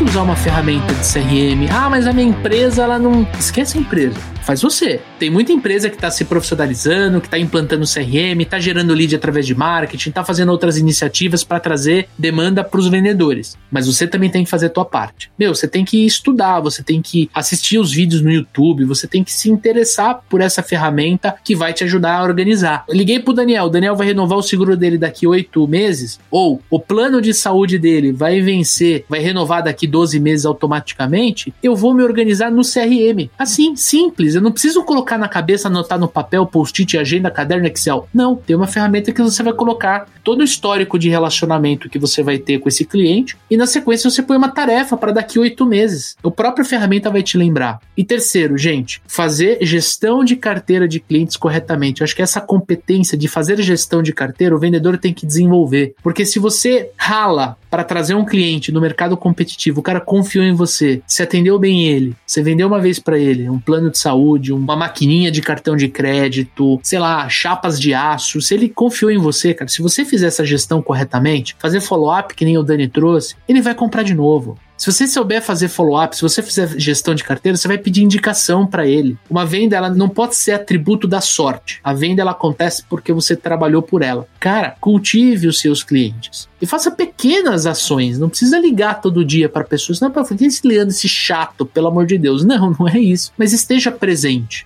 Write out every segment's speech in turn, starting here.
que usar uma ferramenta de CRM. Ah, mas a minha empresa, ela não. Esquece a empresa faz você. Tem muita empresa que está se profissionalizando, que está implantando CRM, está gerando lead através de marketing, está fazendo outras iniciativas para trazer demanda para os vendedores. Mas você também tem que fazer a tua parte. Meu, você tem que estudar, você tem que assistir os vídeos no YouTube, você tem que se interessar por essa ferramenta que vai te ajudar a organizar. Eu liguei pro Daniel, o Daniel vai renovar o seguro dele daqui oito meses, ou o plano de saúde dele vai vencer, vai renovar daqui 12 meses automaticamente, eu vou me organizar no CRM. Assim, simples. Eu não preciso colocar na cabeça, anotar no papel, post-it, agenda, caderno, Excel. Não, tem uma ferramenta que você vai colocar todo o histórico de relacionamento que você vai ter com esse cliente e na sequência você põe uma tarefa para daqui oito meses. A própria ferramenta vai te lembrar. E terceiro, gente, fazer gestão de carteira de clientes corretamente. Eu acho que essa competência de fazer gestão de carteira o vendedor tem que desenvolver. Porque se você rala para trazer um cliente no mercado competitivo, o cara confiou em você, você atendeu bem ele, você vendeu uma vez para ele um plano de saúde, uma maquininha de cartão de crédito, sei lá, chapas de aço. Se ele confiou em você, cara, se você fizer essa gestão corretamente, fazer follow-up que nem o Dani trouxe, ele vai comprar de novo. Se você souber fazer follow-up, se você fizer gestão de carteira, você vai pedir indicação para ele. Uma venda, ela não pode ser atributo da sorte. A venda, ela acontece porque você trabalhou por ela. Cara, cultive os seus clientes. E faça pequenas ações. Não precisa ligar todo dia para pessoas. Não, para que esse Leandro, esse chato, pelo amor de Deus. Não, não é isso. Mas esteja presente.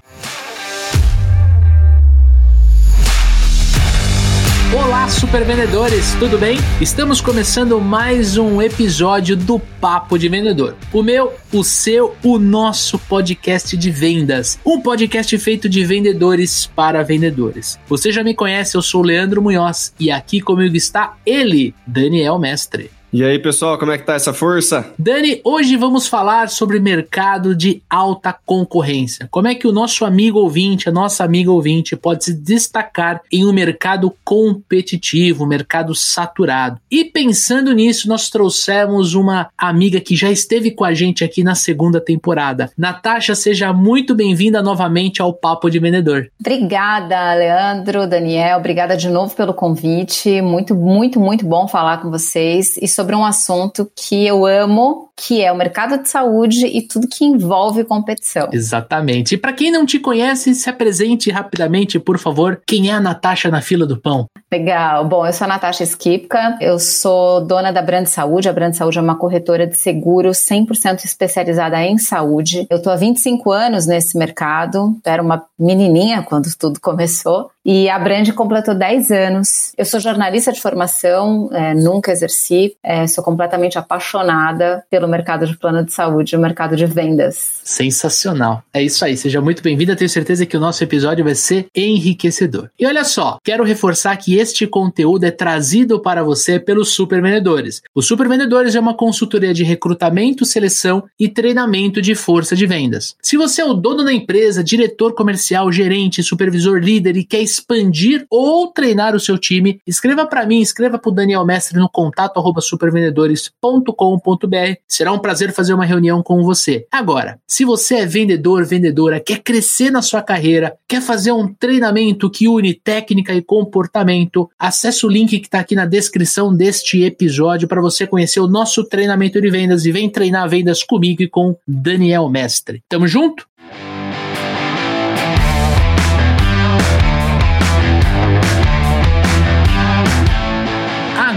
Olá, super vendedores, tudo bem? Estamos começando mais um episódio do Papo de Vendedor. O meu, o seu, o nosso podcast de vendas. Um podcast feito de vendedores para vendedores. Você já me conhece, eu sou o Leandro Munhoz e aqui comigo está ele, Daniel Mestre. E aí, pessoal, como é que tá essa força? Dani, hoje vamos falar sobre mercado de alta concorrência. Como é que o nosso amigo ouvinte, a nossa amiga ouvinte, pode se destacar em um mercado competitivo, um mercado saturado. E pensando nisso, nós trouxemos uma amiga que já esteve com a gente aqui na segunda temporada. Natasha, seja muito bem-vinda novamente ao Papo de Vendedor. Obrigada, Leandro, Daniel, obrigada de novo pelo convite. Muito, muito, muito bom falar com vocês. E sobre sobre um assunto que eu amo, que é o mercado de saúde e tudo que envolve competição. Exatamente. E para quem não te conhece, se apresente rapidamente, por favor. Quem é a Natasha na fila do pão? Legal. Bom, eu sou a Natasha Skipka, eu sou dona da Brand Saúde. A Brand Saúde é uma corretora de seguros 100% especializada em saúde. Eu tô há 25 anos nesse mercado, era uma menininha quando tudo começou. E a Brand completou 10 anos. Eu sou jornalista de formação, é, nunca exerci, é, sou completamente apaixonada pelo mercado de plano de saúde, o mercado de vendas. Sensacional. É isso aí. Seja muito bem-vinda. Tenho certeza que o nosso episódio vai ser enriquecedor. E olha só, quero reforçar que este conteúdo é trazido para você pelos Super Vendedores. Os Super Vendedores é uma consultoria de recrutamento, seleção e treinamento de força de vendas. Se você é o dono da empresa, diretor comercial, gerente, supervisor, líder e quer expandir ou treinar o seu time, escreva para mim, escreva para o Daniel Mestre no contato supervendedores.com.br. Será um prazer fazer uma reunião com você. Agora, se você é vendedor, vendedora, quer crescer na sua carreira, quer fazer um treinamento que une técnica e comportamento, acesse o link que está aqui na descrição deste episódio para você conhecer o nosso treinamento de vendas e vem treinar vendas comigo e com Daniel Mestre. Tamo junto?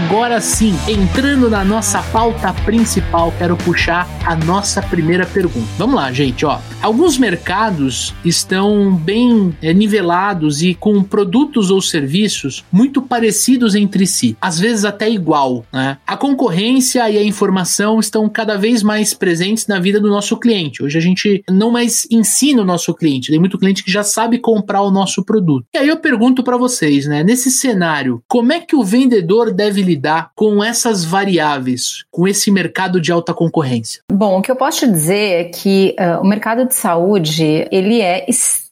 Agora sim, entrando na nossa pauta principal, quero puxar a nossa primeira pergunta. Vamos lá, gente, ó. Alguns mercados estão bem é, nivelados e com produtos ou serviços muito parecidos entre si, às vezes até igual, né? A concorrência e a informação estão cada vez mais presentes na vida do nosso cliente. Hoje a gente não mais ensina o nosso cliente, tem muito cliente que já sabe comprar o nosso produto. E aí eu pergunto para vocês, né, nesse cenário, como é que o vendedor deve lidar lidar com essas variáveis, com esse mercado de alta concorrência? Bom, o que eu posso te dizer é que uh, o mercado de saúde ele é extremamente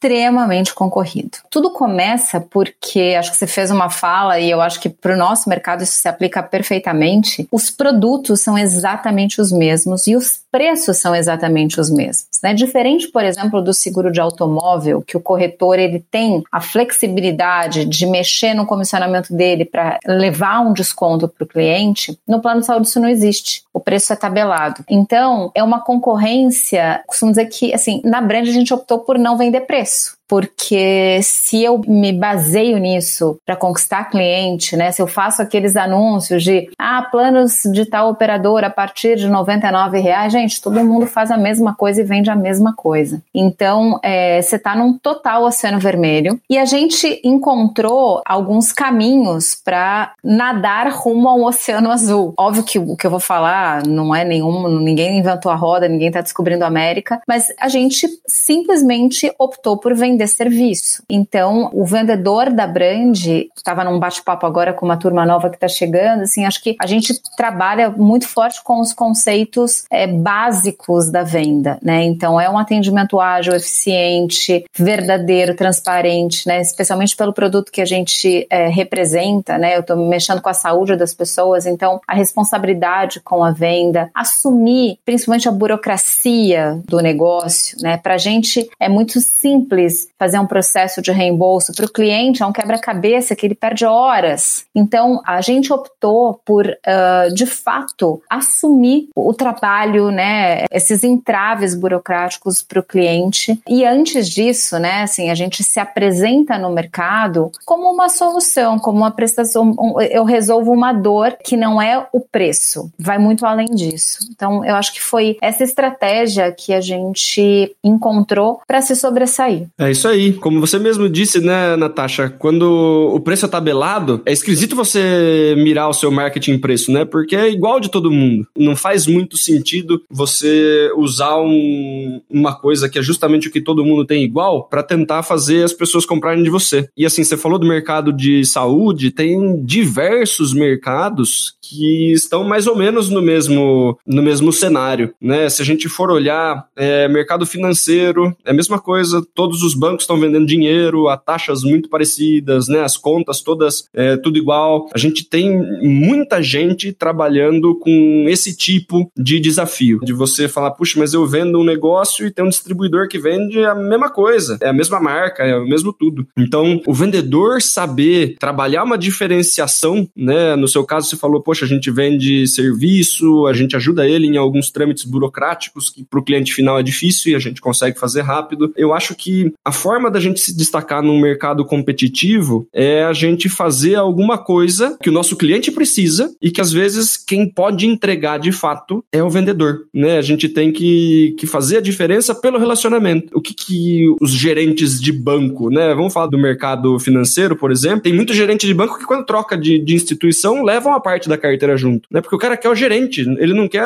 concorrido. Tudo começa porque acho que você fez uma fala e eu acho que para o nosso mercado isso se aplica perfeitamente. Os produtos são exatamente os mesmos e os preços são exatamente os mesmos. Né? Diferente, por exemplo, do seguro de automóvel, que o corretor ele tem a flexibilidade de mexer no comissionamento dele para levar um desconto para o cliente, no plano de saúde isso não existe. O preço é tabelado. Então, é uma concorrência, costumo dizer que, assim, na Brand a gente optou por não vender preço processo porque se eu me baseio nisso para conquistar cliente, né, se eu faço aqueles anúncios de ah, planos de tal operador a partir de R$ reais, gente, todo mundo faz a mesma coisa e vende a mesma coisa. Então, é, você está num total oceano vermelho e a gente encontrou alguns caminhos para nadar rumo ao oceano azul. Óbvio que o que eu vou falar não é nenhum, ninguém inventou a roda, ninguém está descobrindo a América, mas a gente simplesmente optou por vender vender serviço. Então, o vendedor da Brand, estava num bate-papo agora com uma turma nova que está chegando, assim, acho que a gente trabalha muito forte com os conceitos é, básicos da venda, né? Então, é um atendimento ágil, eficiente, verdadeiro, transparente, né? Especialmente pelo produto que a gente é, representa, né? Eu estou mexendo com a saúde das pessoas, então a responsabilidade com a venda, assumir principalmente a burocracia do negócio, né? Para a gente é muito simples fazer um processo de reembolso para o cliente é um quebra-cabeça que ele perde horas. Então, a gente optou por, uh, de fato, assumir o trabalho, né, esses entraves burocráticos para o cliente. E antes disso, né, assim, a gente se apresenta no mercado como uma solução, como uma prestação. Um, eu resolvo uma dor que não é o preço, vai muito além disso. Então, eu acho que foi essa estratégia que a gente encontrou para se sobressair. É isso aí. Como você mesmo disse, né, Natasha? Quando o preço é tabelado, é esquisito você mirar o seu marketing preço, né? Porque é igual de todo mundo. Não faz muito sentido você usar um, uma coisa que é justamente o que todo mundo tem igual para tentar fazer as pessoas comprarem de você. E assim, você falou do mercado de saúde, tem diversos mercados que estão mais ou menos no mesmo, no mesmo cenário, né? Se a gente for olhar é, mercado financeiro, é a mesma coisa, todos os bancos estão vendendo dinheiro a taxas muito parecidas, né? As contas todas é, tudo igual. A gente tem muita gente trabalhando com esse tipo de desafio, de você falar, puxa, mas eu vendo um negócio e tem um distribuidor que vende a mesma coisa, é a mesma marca, é o mesmo tudo. Então, o vendedor saber trabalhar uma diferenciação, né? No seu caso, você falou, poxa, a gente vende serviço, a gente ajuda ele em alguns trâmites burocráticos que para o cliente final é difícil e a gente consegue fazer rápido. Eu acho que a forma da gente se destacar num mercado competitivo é a gente fazer alguma coisa que o nosso cliente precisa e que às vezes quem pode entregar de fato é o vendedor, né? A gente tem que, que fazer a diferença pelo relacionamento. O que, que os gerentes de banco, né? Vamos falar do mercado financeiro, por exemplo. Tem muito gerente de banco que quando troca de, de instituição levam a parte da carteira junto, né? Porque o cara quer o gerente, ele não quer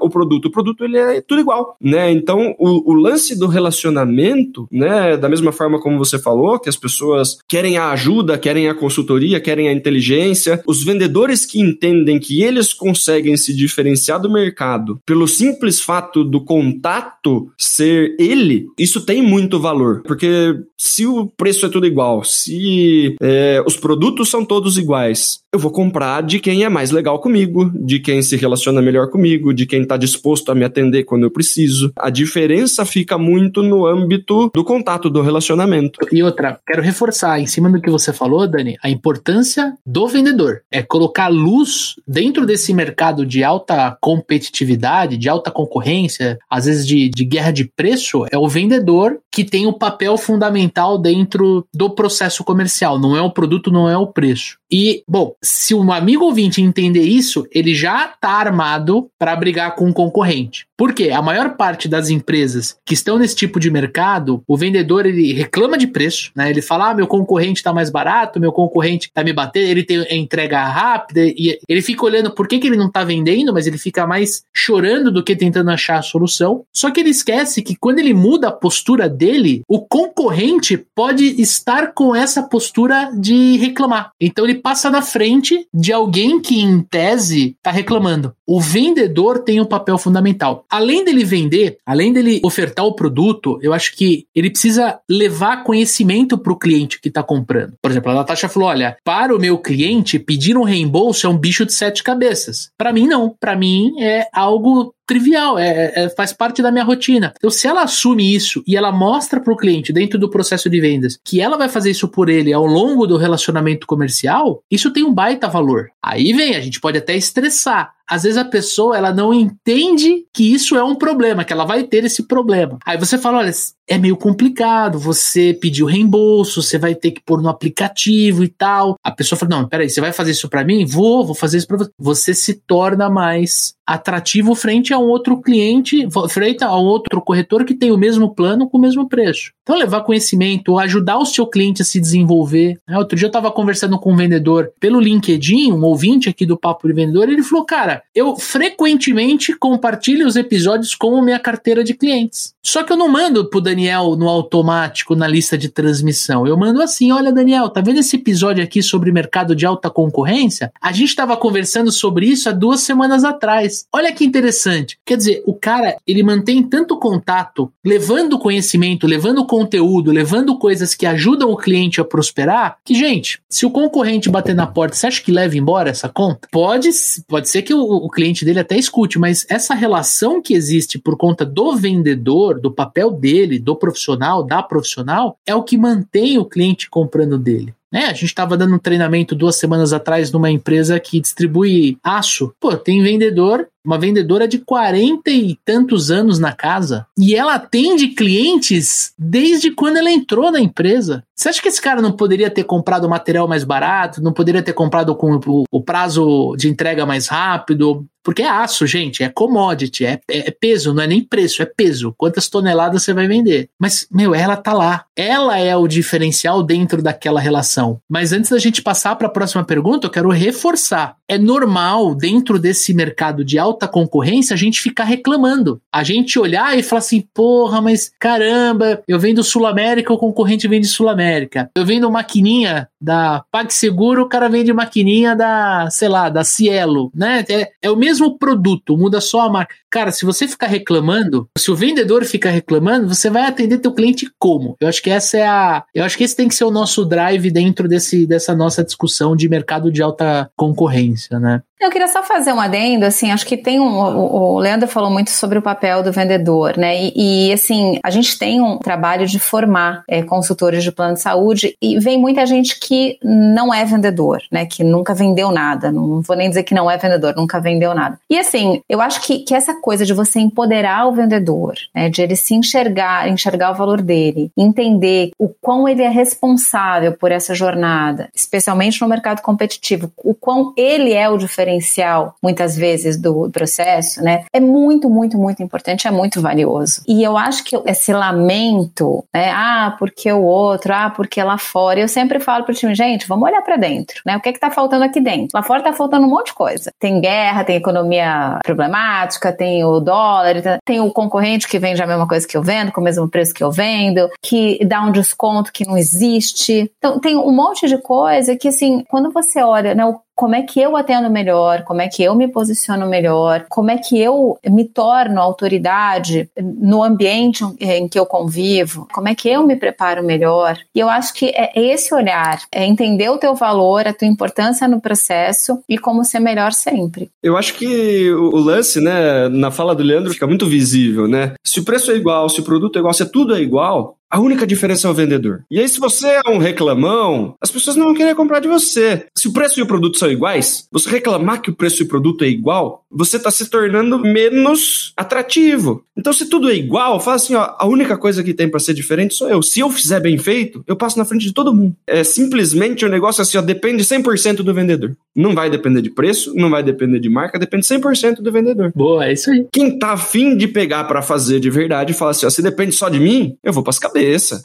o produto. O produto ele é tudo igual, né? Então o, o lance do relacionamento, né? Da mesma forma como você falou, que as pessoas querem a ajuda, querem a consultoria, querem a inteligência. Os vendedores que entendem que eles conseguem se diferenciar do mercado pelo simples fato do contato ser ele, isso tem muito valor, porque se o preço é tudo igual, se é, os produtos são todos iguais, eu vou comprar de quem é mais legal comigo, de quem se relaciona melhor comigo, de quem está disposto a me atender quando eu preciso. A diferença fica muito no âmbito do contato, do relacionamento. E outra, quero reforçar em cima do que você falou, Dani, a importância do vendedor. É colocar luz dentro desse mercado de alta competitividade, de alta concorrência, às vezes de, de guerra de preço, é o vendedor que tem o papel fundamental dentro do processo comercial. Não é o produto, não é o preço. E, bom, se um amigo ouvinte entender isso, ele já está armado para brigar com um concorrente. Por quê? A maior parte das empresas que estão nesse tipo de mercado, o vendedor ele reclama de preço, né? Ele fala: ah, meu concorrente está mais barato, meu concorrente está me batendo, ele tem entrega rápida, e ele fica olhando por que, que ele não está vendendo, mas ele fica mais chorando do que tentando achar a solução. Só que ele esquece que quando ele muda a postura dele, o concorrente pode estar com essa postura de reclamar. Então ele passa na frente de alguém que, em tese, está reclamando. O vendedor tem um papel fundamental. Além dele vender, além dele ofertar o produto, eu acho que ele precisa levar conhecimento para o cliente que está comprando. Por exemplo, a Natasha falou: olha, para o meu cliente, pedir um reembolso é um bicho de sete cabeças. Para mim, não. Para mim, é algo trivial, é, é, faz parte da minha rotina. Então, se ela assume isso e ela mostra para o cliente dentro do processo de vendas que ela vai fazer isso por ele ao longo do relacionamento comercial, isso tem um baita valor. Aí vem, a gente pode até estressar, às vezes a pessoa ela não entende que isso é um problema, que ela vai ter esse problema. Aí você fala, olha, é meio complicado, você pediu reembolso, você vai ter que pôr no aplicativo e tal. A pessoa fala, não, peraí, você vai fazer isso para mim? Vou, vou fazer isso para você. Você se torna mais atrativo frente a um outro cliente, frente a um outro corretor que tem o mesmo plano com o mesmo preço. Então, levar conhecimento, ajudar o seu cliente a se desenvolver. Né? Outro dia eu estava conversando com um vendedor pelo LinkedIn, um ouvinte aqui do Papo de Vendedor, ele falou, cara, eu frequentemente compartilho os episódios com minha carteira de clientes. Só que eu não mando pro Daniel no automático na lista de transmissão. Eu mando assim: olha, Daniel, tá vendo esse episódio aqui sobre mercado de alta concorrência? A gente estava conversando sobre isso há duas semanas atrás. Olha que interessante. Quer dizer, o cara ele mantém tanto contato, levando conhecimento, levando conteúdo, levando coisas que ajudam o cliente a prosperar, que, gente, se o concorrente bater na porta, você acha que leva embora essa conta? Pode, pode ser que o, o cliente dele até escute, mas essa relação que existe por conta do vendedor, do papel dele, do profissional, da profissional, é o que mantém o cliente comprando dele. Né? A gente estava dando um treinamento duas semanas atrás numa empresa que distribui aço. Pô, tem vendedor, uma vendedora de 40 e tantos anos na casa, e ela atende clientes desde quando ela entrou na empresa. Você acha que esse cara não poderia ter comprado material mais barato, não poderia ter comprado com o prazo de entrega mais rápido? Porque é aço, gente, é commodity, é, é, peso, não é nem preço, é peso. Quantas toneladas você vai vender? Mas, meu, ela tá lá. Ela é o diferencial dentro daquela relação. Mas antes da gente passar para a próxima pergunta, eu quero reforçar. É normal, dentro desse mercado de alta concorrência, a gente ficar reclamando. A gente olhar e falar assim, porra, mas caramba, eu vendo Sul América, o concorrente vende Sul América. Eu vendo maquininha da PagSeguro, o cara vende maquininha da, sei lá, da Cielo, né? É, é o mesmo produto, muda só a marca. Cara, se você ficar reclamando, se o vendedor ficar reclamando, você vai atender teu cliente como? Eu acho que essa é a, eu acho que esse tem que ser o nosso drive dentro desse dessa nossa discussão de mercado de alta concorrência, né? Eu queria só fazer um adendo, assim, acho que tem um. O, o Leandro falou muito sobre o papel do vendedor, né? E, e assim, a gente tem um trabalho de formar é, consultores de plano de saúde e vem muita gente que não é vendedor, né? Que nunca vendeu nada. Não vou nem dizer que não é vendedor, nunca vendeu nada. E assim, eu acho que, que essa coisa de você empoderar o vendedor, né? De ele se enxergar, enxergar o valor dele, entender o quão ele é responsável por essa jornada, especialmente no mercado competitivo, o quão ele é o diferencial diferencial, muitas vezes, do processo, né? É muito, muito, muito importante, é muito valioso. E eu acho que esse lamento, né? Ah, porque o outro, ah, porque lá fora. Eu sempre falo pro time, gente, vamos olhar para dentro, né? O que é que tá faltando aqui dentro? Lá fora tá faltando um monte de coisa. Tem guerra, tem economia problemática, tem o dólar, tem o concorrente que vende a mesma coisa que eu vendo, com o mesmo preço que eu vendo, que dá um desconto que não existe. Então, tem um monte de coisa que, assim, quando você olha, né, o como é que eu atendo melhor, como é que eu me posiciono melhor, como é que eu me torno autoridade no ambiente em que eu convivo, como é que eu me preparo melhor. E eu acho que é esse olhar, é entender o teu valor, a tua importância no processo e como ser melhor sempre. Eu acho que o lance, né, na fala do Leandro fica muito visível, né? Se o preço é igual, se o produto é igual, se tudo é igual, a única diferença é o vendedor. E aí, se você é um reclamão, as pessoas não vão querer comprar de você. Se o preço e o produto são iguais, você reclamar que o preço e o produto é igual, você está se tornando menos atrativo. Então, se tudo é igual, fala assim: ó, a única coisa que tem para ser diferente sou eu. Se eu fizer bem feito, eu passo na frente de todo mundo. É simplesmente um negócio assim, ó, depende 100% do vendedor. Não vai depender de preço, não vai depender de marca, depende 100% do vendedor. Boa, é isso aí. Quem tá afim de pegar para fazer de verdade, fala assim: ó, se depende só de mim, eu vou pras cabeças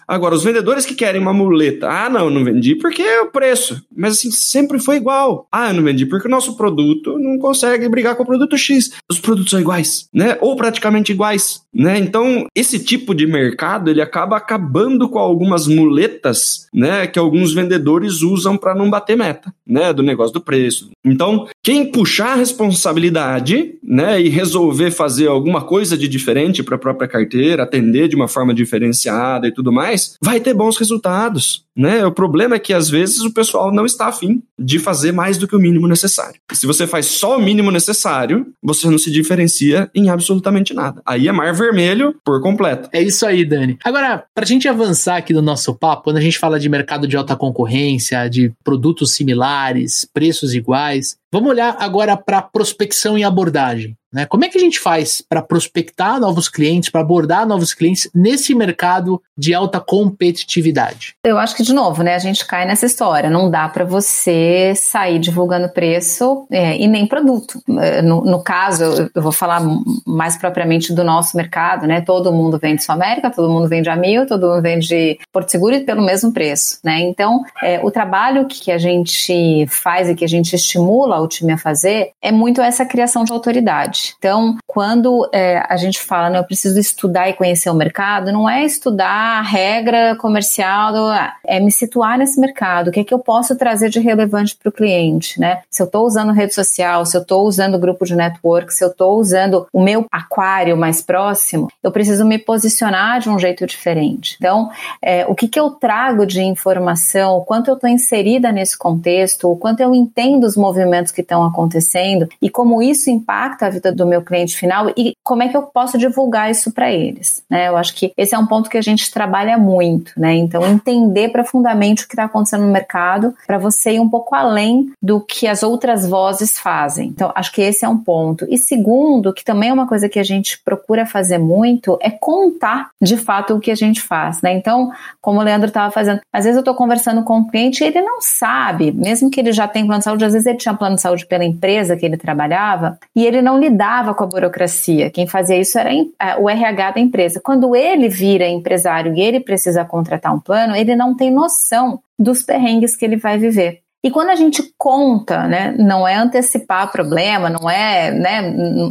Agora, os vendedores que querem uma muleta, ah, não, não vendi porque é o preço. Mas assim, sempre foi igual. Ah, eu não vendi porque o nosso produto não consegue brigar com o produto X. Os produtos são iguais, né? Ou praticamente iguais, né? Então, esse tipo de mercado, ele acaba acabando com algumas muletas, né, que alguns vendedores usam para não bater meta, né, do negócio do preço. Então, quem puxar a responsabilidade, né, e resolver fazer alguma coisa de diferente para a própria carteira, atender de uma forma diferenciada e tudo mais, vai ter bons resultados. né? O problema é que às vezes o pessoal não está afim de fazer mais do que o mínimo necessário. Se você faz só o mínimo necessário, você não se diferencia em absolutamente nada. Aí é mar vermelho por completo. É isso aí, Dani. Agora, pra gente avançar aqui no nosso papo, quando a gente fala de mercado de alta concorrência, de produtos similares, preços iguais, vamos olhar agora para prospecção e abordagem. Né? Como é que a gente faz para prospectar novos clientes, para abordar novos clientes nesse mercado de alta competitividade? Eu acho que, de novo, né, a gente cai nessa história. Não dá para você sair divulgando preço é, e nem produto. É, no, no, caso, eu vou falar mais propriamente do nosso mercado, né? Todo mundo vende Sul América, todo mundo vende a Mil, todo mundo vende Porto Seguro e pelo mesmo preço, né? Então, é, o trabalho que a gente faz e que a gente estimula o time a fazer é muito essa criação de autoridade. Então, quando é, a gente fala, né, eu preciso estudar e conhecer o mercado, não é estudar a regra comercial, do, ah, é me situar nesse mercado, o que é que eu posso trazer de relevante para o cliente, né? Se eu estou usando rede social, se eu estou usando grupo de network, se eu estou usando o meu aquário mais próximo, eu preciso me posicionar de um jeito diferente. Então, é, o que, que eu trago de informação, o quanto eu estou inserida nesse contexto, o quanto eu entendo os movimentos que estão acontecendo e como isso impacta a vida do meu cliente final e como é que eu posso divulgar isso para eles. Né? Eu acho que esse é um ponto que a gente trabalha muito, né? Então, entender profundamente o que está acontecendo no mercado para você ir um pouco além do que as outras vozes fazem. Então, acho que esse é um ponto. E segundo, que também é uma coisa que a gente procura fazer muito, é contar de fato o que a gente faz, né? Então, como o Leandro estava fazendo, às vezes eu estou conversando com um cliente e ele não sabe, mesmo que ele já tenha plano de saúde, às vezes ele tinha plano de saúde pela empresa que ele trabalhava e ele não lidava lidava com a burocracia. Quem fazia isso era o RH da empresa. Quando ele vira empresário e ele precisa contratar um plano, ele não tem noção dos perrengues que ele vai viver. E quando a gente conta, né, não é antecipar problema, não é, né,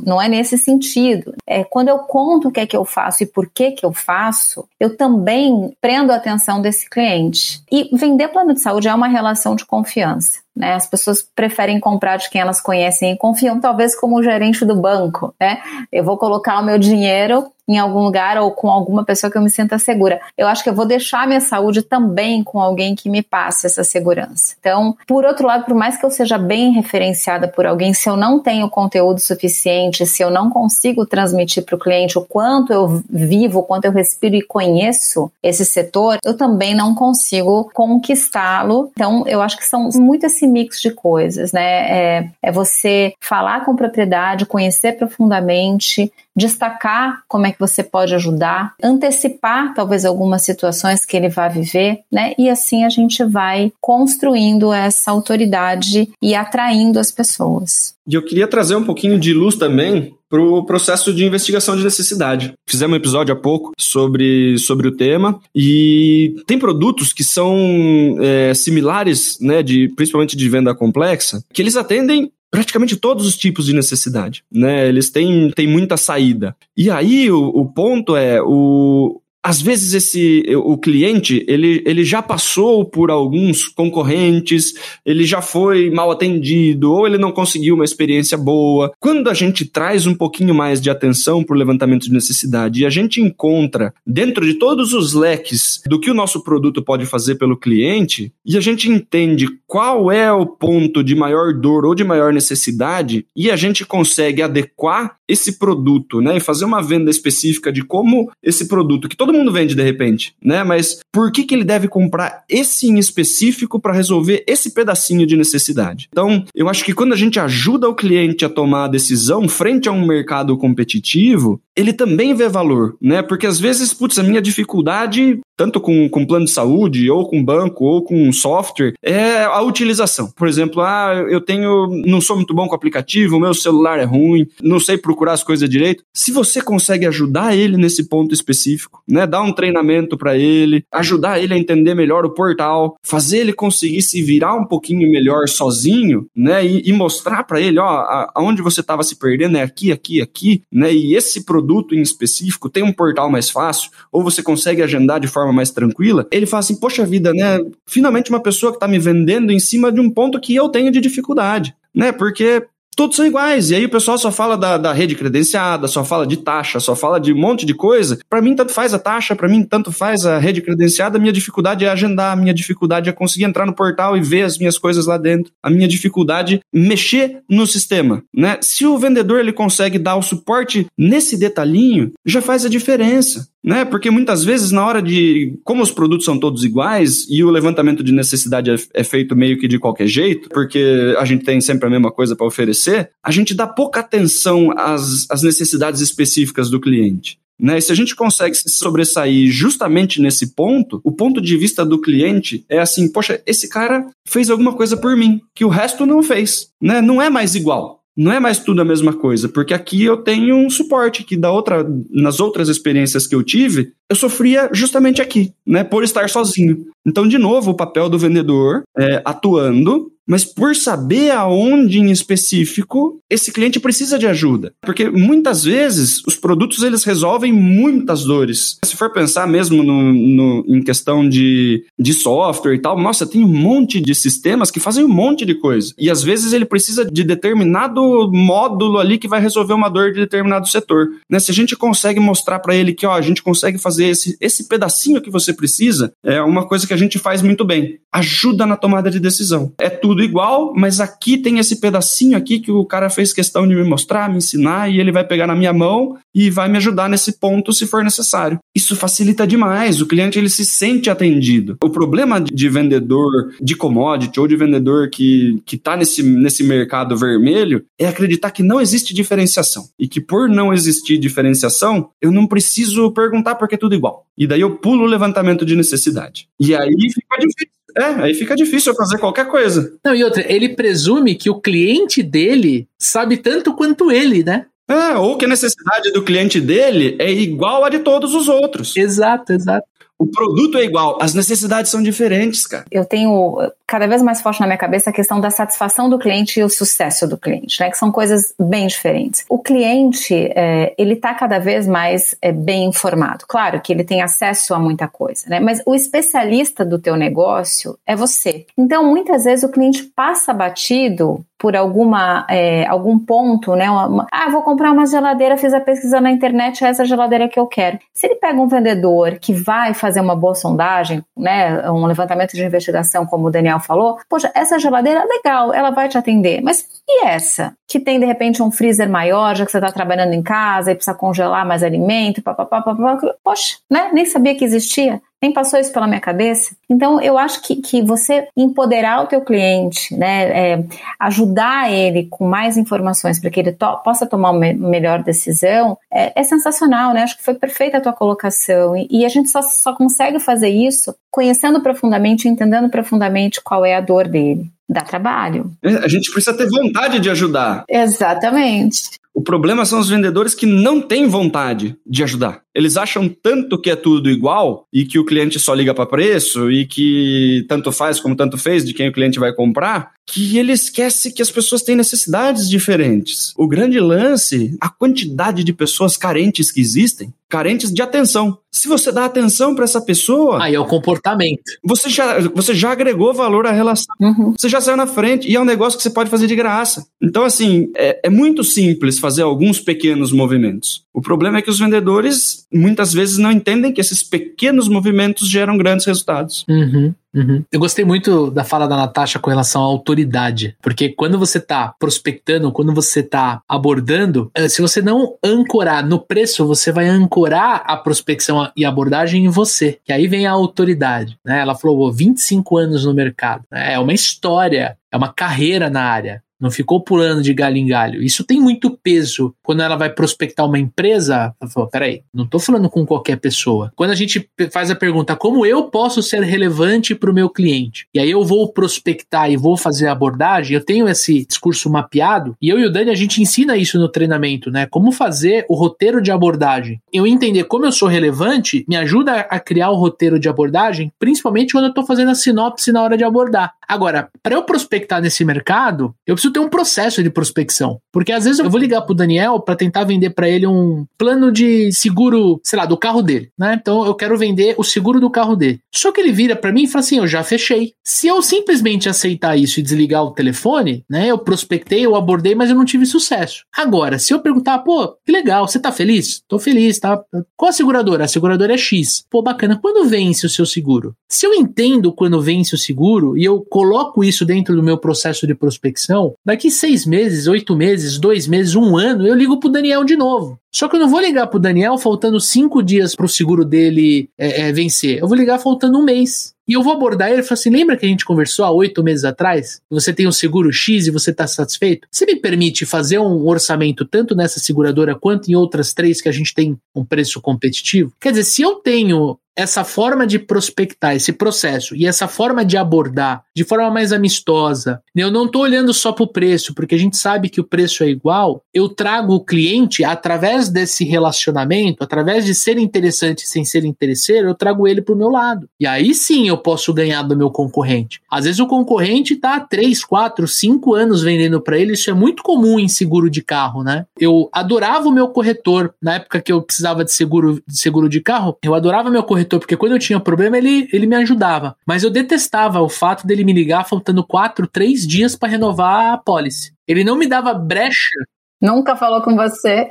não é nesse sentido. É quando eu conto o que é que eu faço e por que que eu faço, eu também prendo a atenção desse cliente. E vender plano de saúde é uma relação de confiança. Né? As pessoas preferem comprar de quem elas conhecem e confiam, talvez como o gerente do banco. Né? Eu vou colocar o meu dinheiro em algum lugar ou com alguma pessoa que eu me sinta segura. Eu acho que eu vou deixar minha saúde também com alguém que me passe essa segurança. Então, por outro lado, por mais que eu seja bem referenciada por alguém, se eu não tenho conteúdo suficiente, se eu não consigo transmitir para o cliente o quanto eu vivo, o quanto eu respiro e conheço esse setor, eu também não consigo conquistá-lo. Então, eu acho que são muito esse mix de coisas, né? É, é você falar com propriedade, conhecer profundamente, destacar como é que você pode ajudar, antecipar talvez algumas situações que ele vai viver, né? E assim a gente vai construindo essa autoridade e atraindo as pessoas. E eu queria trazer um pouquinho de luz também para o processo de investigação de necessidade. Fizemos um episódio há pouco sobre, sobre o tema e tem produtos que são é, similares, né, de, principalmente de venda complexa, que eles atendem praticamente todos os tipos de necessidade, né? Eles têm, têm muita saída. E aí o, o ponto é o, às vezes esse o cliente ele, ele já passou por alguns concorrentes, ele já foi mal atendido ou ele não conseguiu uma experiência boa. Quando a gente traz um pouquinho mais de atenção para o levantamento de necessidade e a gente encontra dentro de todos os leques do que o nosso produto pode fazer pelo cliente e a gente entende qual é o ponto de maior dor ou de maior necessidade e a gente consegue adequar esse produto, né, e fazer uma venda específica de como esse produto que todo todo mundo vende de repente, né? Mas por que, que ele deve comprar esse em específico para resolver esse pedacinho de necessidade? Então, eu acho que quando a gente ajuda o cliente a tomar a decisão frente a um mercado competitivo, ele também vê valor, né? Porque às vezes, putz, a minha dificuldade, tanto com, com plano de saúde, ou com banco, ou com software, é a utilização. Por exemplo, ah, eu tenho, não sou muito bom com aplicativo, meu celular é ruim, não sei procurar as coisas direito. Se você consegue ajudar ele nesse ponto específico, né? Dar um treinamento para ele, ajudar ele a entender melhor o portal, fazer ele conseguir se virar um pouquinho melhor sozinho, né? E, e mostrar para ele, ó, aonde você estava se perdendo é aqui, aqui, aqui, né? E esse produto em específico tem um portal mais fácil, ou você consegue agendar de forma mais tranquila, ele fala assim: Poxa vida, né? Finalmente uma pessoa que está me vendendo em cima de um ponto que eu tenho de dificuldade, né? Porque Todos são iguais. E aí o pessoal só fala da, da rede credenciada, só fala de taxa, só fala de um monte de coisa. Para mim, tanto faz a taxa, para mim, tanto faz a rede credenciada. Minha dificuldade é agendar, minha dificuldade é conseguir entrar no portal e ver as minhas coisas lá dentro. A minha dificuldade é mexer no sistema. Né? Se o vendedor ele consegue dar o suporte nesse detalhinho, já faz a diferença né? Porque muitas vezes, na hora de. Como os produtos são todos iguais e o levantamento de necessidade é, é feito meio que de qualquer jeito, porque a gente tem sempre a mesma coisa para oferecer, a gente dá pouca atenção às, às necessidades específicas do cliente. Né? E se a gente consegue se sobressair justamente nesse ponto, o ponto de vista do cliente é assim: poxa, esse cara fez alguma coisa por mim que o resto não fez. Né? Não é mais igual não é mais tudo a mesma coisa, porque aqui eu tenho um suporte que da outra, nas outras experiências que eu tive, eu sofria justamente aqui, né, por estar sozinho. Então, de novo, o papel do vendedor é, atuando mas por saber aonde em específico esse cliente precisa de ajuda. Porque muitas vezes os produtos eles resolvem muitas dores. Se for pensar mesmo no, no, em questão de, de software e tal, nossa, tem um monte de sistemas que fazem um monte de coisa. E às vezes ele precisa de determinado módulo ali que vai resolver uma dor de determinado setor. Né? Se a gente consegue mostrar para ele que ó, a gente consegue fazer esse, esse pedacinho que você precisa, é uma coisa que a gente faz muito bem. Ajuda na tomada de decisão. É tudo tudo igual, mas aqui tem esse pedacinho aqui que o cara fez questão de me mostrar, me ensinar, e ele vai pegar na minha mão e vai me ajudar nesse ponto se for necessário. Isso facilita demais, o cliente ele se sente atendido. O problema de vendedor de commodity ou de vendedor que está nesse, nesse mercado vermelho é acreditar que não existe diferenciação e que por não existir diferenciação, eu não preciso perguntar porque é tudo igual. E daí eu pulo o levantamento de necessidade. E aí fica difícil. É, aí fica difícil eu fazer qualquer coisa. Não, e outra, ele presume que o cliente dele sabe tanto quanto ele, né? É, ou que a necessidade do cliente dele é igual a de todos os outros. Exato, exato. O produto é igual, as necessidades são diferentes, cara. Eu tenho cada vez mais forte na minha cabeça a questão da satisfação do cliente e o sucesso do cliente, né? Que são coisas bem diferentes. O cliente, é, ele tá cada vez mais é, bem informado. Claro que ele tem acesso a muita coisa, né? Mas o especialista do teu negócio é você. Então, muitas vezes o cliente passa batido por alguma é, algum ponto, né? Uma, uma, ah, vou comprar uma geladeira, fiz a pesquisa na internet, é essa geladeira que eu quero. Se ele pega um vendedor que vai fazer uma boa sondagem, né? Um levantamento de investigação, como o Daniel falou, poxa, essa geladeira é legal, ela vai te atender, mas e essa? Que tem de repente um freezer maior, já que você está trabalhando em casa e precisa congelar mais alimento, papapá, papapá. Poxa, né? Nem sabia que existia. Nem passou isso pela minha cabeça. Então, eu acho que, que você empoderar o teu cliente, né, é, ajudar ele com mais informações para que ele to possa tomar uma me melhor decisão, é, é, sensacional, né? Acho que foi perfeita a tua colocação. E, e a gente só, só consegue fazer isso conhecendo profundamente, entendendo profundamente qual é a dor dele dá trabalho. É, a gente precisa ter vontade de ajudar. Exatamente. O problema são os vendedores que não têm vontade de ajudar. Eles acham tanto que é tudo igual e que o cliente só liga para preço e que tanto faz como tanto fez de quem o cliente vai comprar, que ele esquece que as pessoas têm necessidades diferentes. O grande lance, a quantidade de pessoas carentes que existem, carentes de atenção. Se você dá atenção para essa pessoa, aí é o comportamento. Você já, você já agregou valor à relação. Uhum. Você já saiu na frente e é um negócio que você pode fazer de graça. Então, assim, é, é muito simples fazer alguns pequenos movimentos. O problema é que os vendedores muitas vezes não entendem que esses pequenos movimentos geram grandes resultados. Uhum. Uhum. Eu gostei muito da fala da Natasha com relação à autoridade, porque quando você está prospectando, quando você está abordando, eh, se você não ancorar no preço, você vai ancorar a prospecção e abordagem em você, que aí vem a autoridade. Né? Ela falou, 25 anos no mercado, é uma história, é uma carreira na área não ficou pulando de galho em galho. Isso tem muito peso quando ela vai prospectar uma empresa. Ela falou: peraí, não estou falando com qualquer pessoa. Quando a gente faz a pergunta, como eu posso ser relevante para o meu cliente? E aí eu vou prospectar e vou fazer a abordagem, eu tenho esse discurso mapeado, e eu e o Dani a gente ensina isso no treinamento, né? Como fazer o roteiro de abordagem. Eu entender como eu sou relevante me ajuda a criar o roteiro de abordagem, principalmente quando eu estou fazendo a sinopse na hora de abordar. Agora, para eu prospectar nesse mercado, eu preciso ter um processo de prospecção. Porque às vezes eu vou ligar pro Daniel para tentar vender para ele um plano de seguro, sei lá, do carro dele, né? Então eu quero vender o seguro do carro dele. Só que ele vira para mim e fala assim: "Eu já fechei". Se eu simplesmente aceitar isso e desligar o telefone, né? Eu prospectei, eu abordei, mas eu não tive sucesso. Agora, se eu perguntar, pô, que legal, você tá feliz? Tô feliz, tá? Qual a seguradora? A seguradora é X. Pô, bacana. Quando vence o seu seguro? Se eu entendo quando vence o seguro e eu coloco isso dentro do meu processo de prospecção, daqui seis meses, oito meses, dois meses, um ano, eu ligo pro Daniel de novo. Só que eu não vou ligar pro Daniel faltando cinco dias pro seguro dele é, é, vencer. Eu vou ligar faltando um mês. E eu vou abordar ele e falar assim: lembra que a gente conversou há oito meses atrás? Você tem um seguro X e você está satisfeito? Você me permite fazer um orçamento tanto nessa seguradora quanto em outras três que a gente tem um preço competitivo? Quer dizer, se eu tenho essa forma de prospectar, esse processo e essa forma de abordar de forma mais amistosa, eu não estou olhando só para o preço, porque a gente sabe que o preço é igual, eu trago o cliente através desse relacionamento, através de ser interessante sem ser interesseiro, eu trago ele para o meu lado. E aí sim eu posso ganhar do meu concorrente. Às vezes o concorrente está há 3, 4, 5 anos vendendo para ele, isso é muito comum em seguro de carro, né? Eu adorava o meu corretor, na época que eu precisava de seguro de, seguro de carro, eu adorava meu corretor corretor, porque quando eu tinha problema ele, ele me ajudava. Mas eu detestava o fato dele me ligar faltando quatro, três dias para renovar a pólice. Ele não me dava brecha. Nunca falou com você.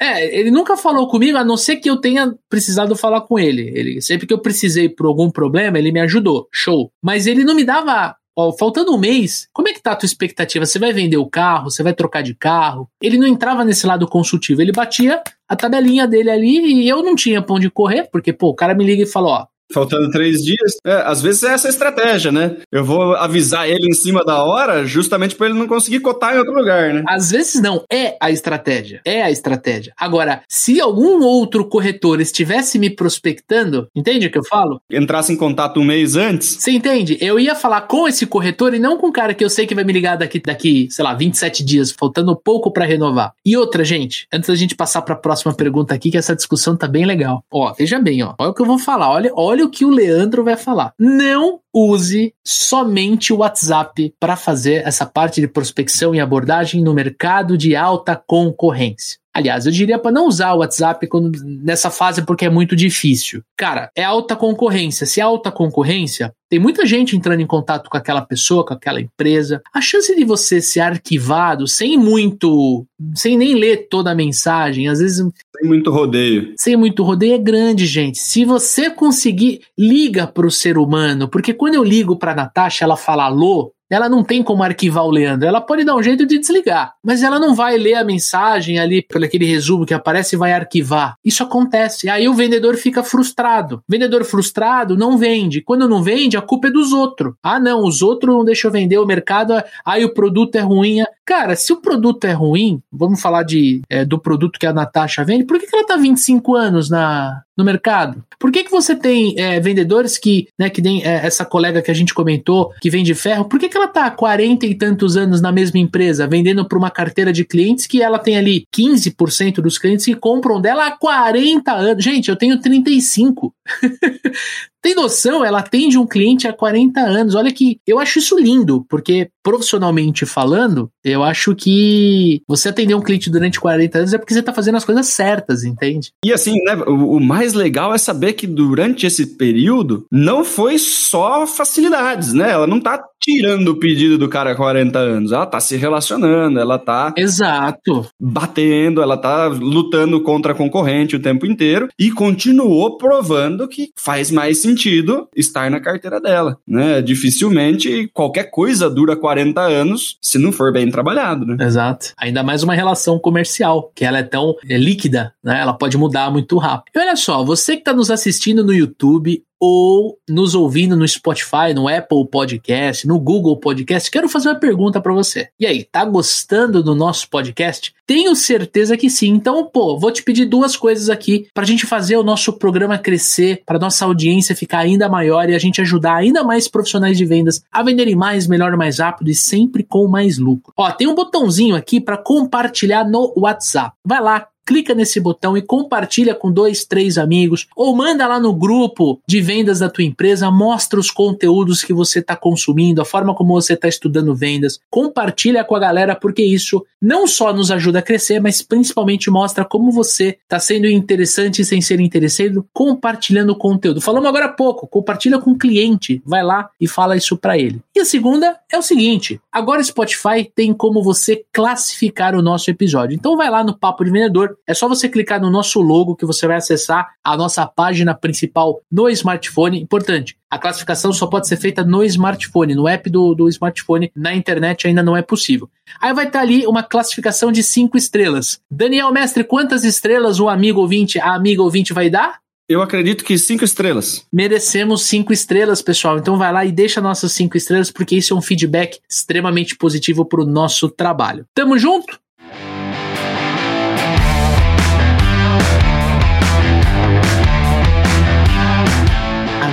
É, ele nunca falou comigo, a não ser que eu tenha precisado falar com ele. ele. Sempre que eu precisei por algum problema, ele me ajudou. Show. Mas ele não me dava Ó, faltando um mês, como é que tá a tua expectativa? Você vai vender o carro? Você vai trocar de carro? Ele não entrava nesse lado consultivo, ele batia a tabelinha dele ali e eu não tinha pão de correr, porque, pô, o cara me liga e fala, ó, Faltando três dias. É, às vezes é essa estratégia, né? Eu vou avisar ele em cima da hora, justamente para ele não conseguir cotar em outro lugar, né? Às vezes não. É a estratégia. É a estratégia. Agora, se algum outro corretor estivesse me prospectando, entende o que eu falo? Entrasse em contato um mês antes. Você entende? Eu ia falar com esse corretor e não com o cara que eu sei que vai me ligar daqui, daqui sei lá, 27 dias, faltando pouco para renovar. E outra, gente, antes da gente passar para a próxima pergunta aqui, que essa discussão tá bem legal. Ó, veja bem, ó. Olha o que eu vou falar. Olha, olha olha o que o Leandro vai falar. Não use somente o WhatsApp para fazer essa parte de prospecção e abordagem no mercado de alta concorrência. Aliás, eu diria para não usar o WhatsApp quando, nessa fase porque é muito difícil. Cara, é alta concorrência. Se é alta concorrência, tem muita gente entrando em contato com aquela pessoa, com aquela empresa. A chance de você ser arquivado sem muito, sem nem ler toda a mensagem, às vezes sem muito rodeio. Sem muito rodeio é grande, gente. Se você conseguir, liga para o ser humano, porque quando eu ligo para Natasha, ela fala alô, ela não tem como arquivar o Leandro. Ela pode dar um jeito de desligar, mas ela não vai ler a mensagem ali pelo aquele resumo que aparece e vai arquivar. Isso acontece. Aí o vendedor fica frustrado. vendedor frustrado não vende. Quando não vende, a culpa é dos outros. Ah, não, os outros não deixam vender o mercado. Aí o produto é ruim. Cara, se o produto é ruim, vamos falar de, é, do produto que a Natasha vende, por que, que ela tá 25 anos na, no mercado? Por que, que você tem é, vendedores que, né, que tem é, essa colega que a gente comentou, que vende ferro, por que, que ela tá há 40 e tantos anos na mesma empresa, vendendo para uma carteira de clientes que ela tem ali 15% dos clientes que compram dela há 40 anos? Gente, eu tenho 35. Tem noção? Ela atende um cliente há 40 anos. Olha que eu acho isso lindo, porque profissionalmente falando, eu acho que você atender um cliente durante 40 anos é porque você está fazendo as coisas certas, entende? E assim, né, o, mais legal é saber que durante esse período não foi só facilidades, né? Ela não tá tirando o pedido do cara há 40 anos. Ela tá se relacionando, ela tá. Exato. Batendo, ela tá lutando contra a concorrente o tempo inteiro e continuou provando que faz mais sentido estar na carteira dela, né? Dificilmente qualquer coisa dura 40 anos se não for bem trabalhado, né? Exato. Ainda mais uma relação comercial, que ela é tão é, líquida, né? Ela pode mudar muito rápido. E olha só, você que está nos assistindo no YouTube ou nos ouvindo no Spotify, no Apple Podcast, no Google Podcast, quero fazer uma pergunta para você. E aí, tá gostando do nosso podcast? Tenho certeza que sim. Então, pô, vou te pedir duas coisas aqui para a gente fazer o nosso programa crescer, para nossa audiência ficar ainda maior e a gente ajudar ainda mais profissionais de vendas a venderem mais, melhor, mais rápido e sempre com mais lucro. Ó, tem um botãozinho aqui para compartilhar no WhatsApp. Vai lá, clica nesse botão e compartilha com dois, três amigos, ou manda lá no grupo de vendas da tua empresa, mostra os conteúdos que você está consumindo, a forma como você está estudando vendas, compartilha com a galera, porque isso não só nos ajuda a crescer, mas principalmente mostra como você está sendo interessante sem ser interesseiro, compartilhando conteúdo. Falamos agora há pouco, compartilha com o cliente, vai lá e fala isso para ele. E a segunda é o seguinte: agora Spotify tem como você classificar o nosso episódio. Então vai lá no Papo de Vendedor, é só você clicar no nosso logo que você vai acessar a nossa página principal no smartphone. Importante, a classificação só pode ser feita no smartphone, no app do, do smartphone, na internet ainda não é possível. Aí vai estar ali uma classificação de cinco estrelas. Daniel Mestre, quantas estrelas o amigo ouvinte, a amiga ouvinte vai dar? Eu acredito que cinco estrelas. Merecemos cinco estrelas, pessoal. Então vai lá e deixa nossas cinco estrelas, porque isso é um feedback extremamente positivo para o nosso trabalho. Tamo junto?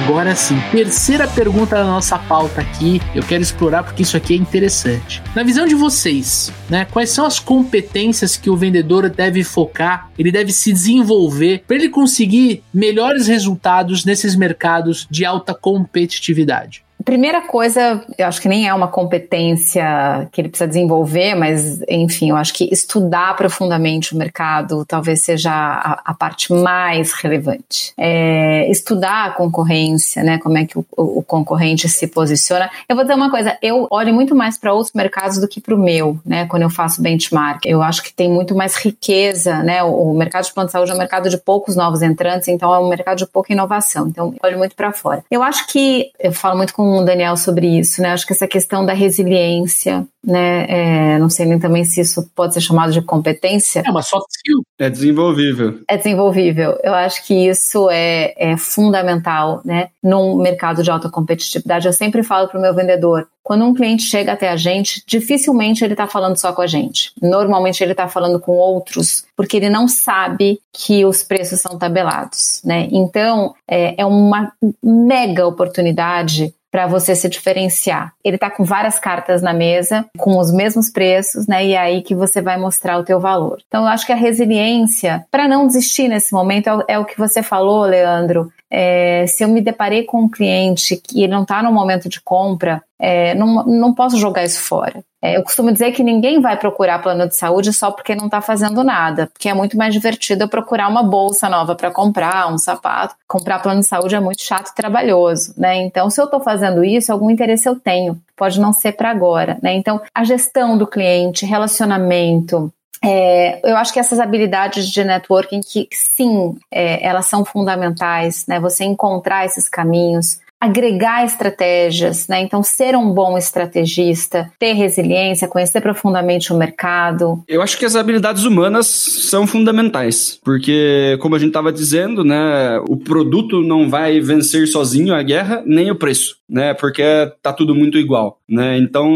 Agora sim, terceira pergunta da nossa pauta aqui, eu quero explorar porque isso aqui é interessante. Na visão de vocês, né, quais são as competências que o vendedor deve focar, ele deve se desenvolver para ele conseguir melhores resultados nesses mercados de alta competitividade? Primeira coisa, eu acho que nem é uma competência que ele precisa desenvolver, mas enfim, eu acho que estudar profundamente o mercado talvez seja a, a parte mais relevante. É, estudar a concorrência, né? Como é que o, o, concorrente se posiciona. Eu vou dizer uma coisa, eu olho muito mais para outros mercados do que para o meu, né? Quando eu faço benchmark, eu acho que tem muito mais riqueza, né? O, o mercado de plano de saúde é um mercado de poucos novos entrantes, então é um mercado de pouca inovação. Então, eu olho muito para fora. Eu acho que eu falo muito com com o Daniel sobre isso, né? Acho que essa questão da resiliência, né? É, não sei nem também se isso pode ser chamado de competência. É uma soft skill. É desenvolvível. É desenvolvível. Eu acho que isso é, é fundamental, né? Num mercado de alta competitividade. Eu sempre falo para o meu vendedor, quando um cliente chega até a gente, dificilmente ele está falando só com a gente. Normalmente ele está falando com outros, porque ele não sabe que os preços são tabelados, né? Então é, é uma mega oportunidade para você se diferenciar. Ele está com várias cartas na mesa, com os mesmos preços, né? E é aí que você vai mostrar o teu valor. Então, eu acho que a resiliência, para não desistir nesse momento, é o, é o que você falou, Leandro. É, se eu me deparei com um cliente que ele não está no momento de compra, é, não, não posso jogar isso fora. É, eu costumo dizer que ninguém vai procurar plano de saúde só porque não está fazendo nada, porque é muito mais divertido eu procurar uma bolsa nova para comprar, um sapato. Comprar plano de saúde é muito chato e trabalhoso, né? Então, se eu estou fazendo isso, algum interesse eu tenho. Pode não ser para agora, né? Então, a gestão do cliente, relacionamento, é, eu acho que essas habilidades de networking que sim, é, elas são fundamentais, né? Você encontrar esses caminhos, agregar estratégias, né? Então, ser um bom estrategista, ter resiliência, conhecer profundamente o mercado. Eu acho que as habilidades humanas são fundamentais, porque, como a gente estava dizendo, né, o produto não vai vencer sozinho a guerra, nem o preço, né? Porque tá tudo muito igual, né? Então,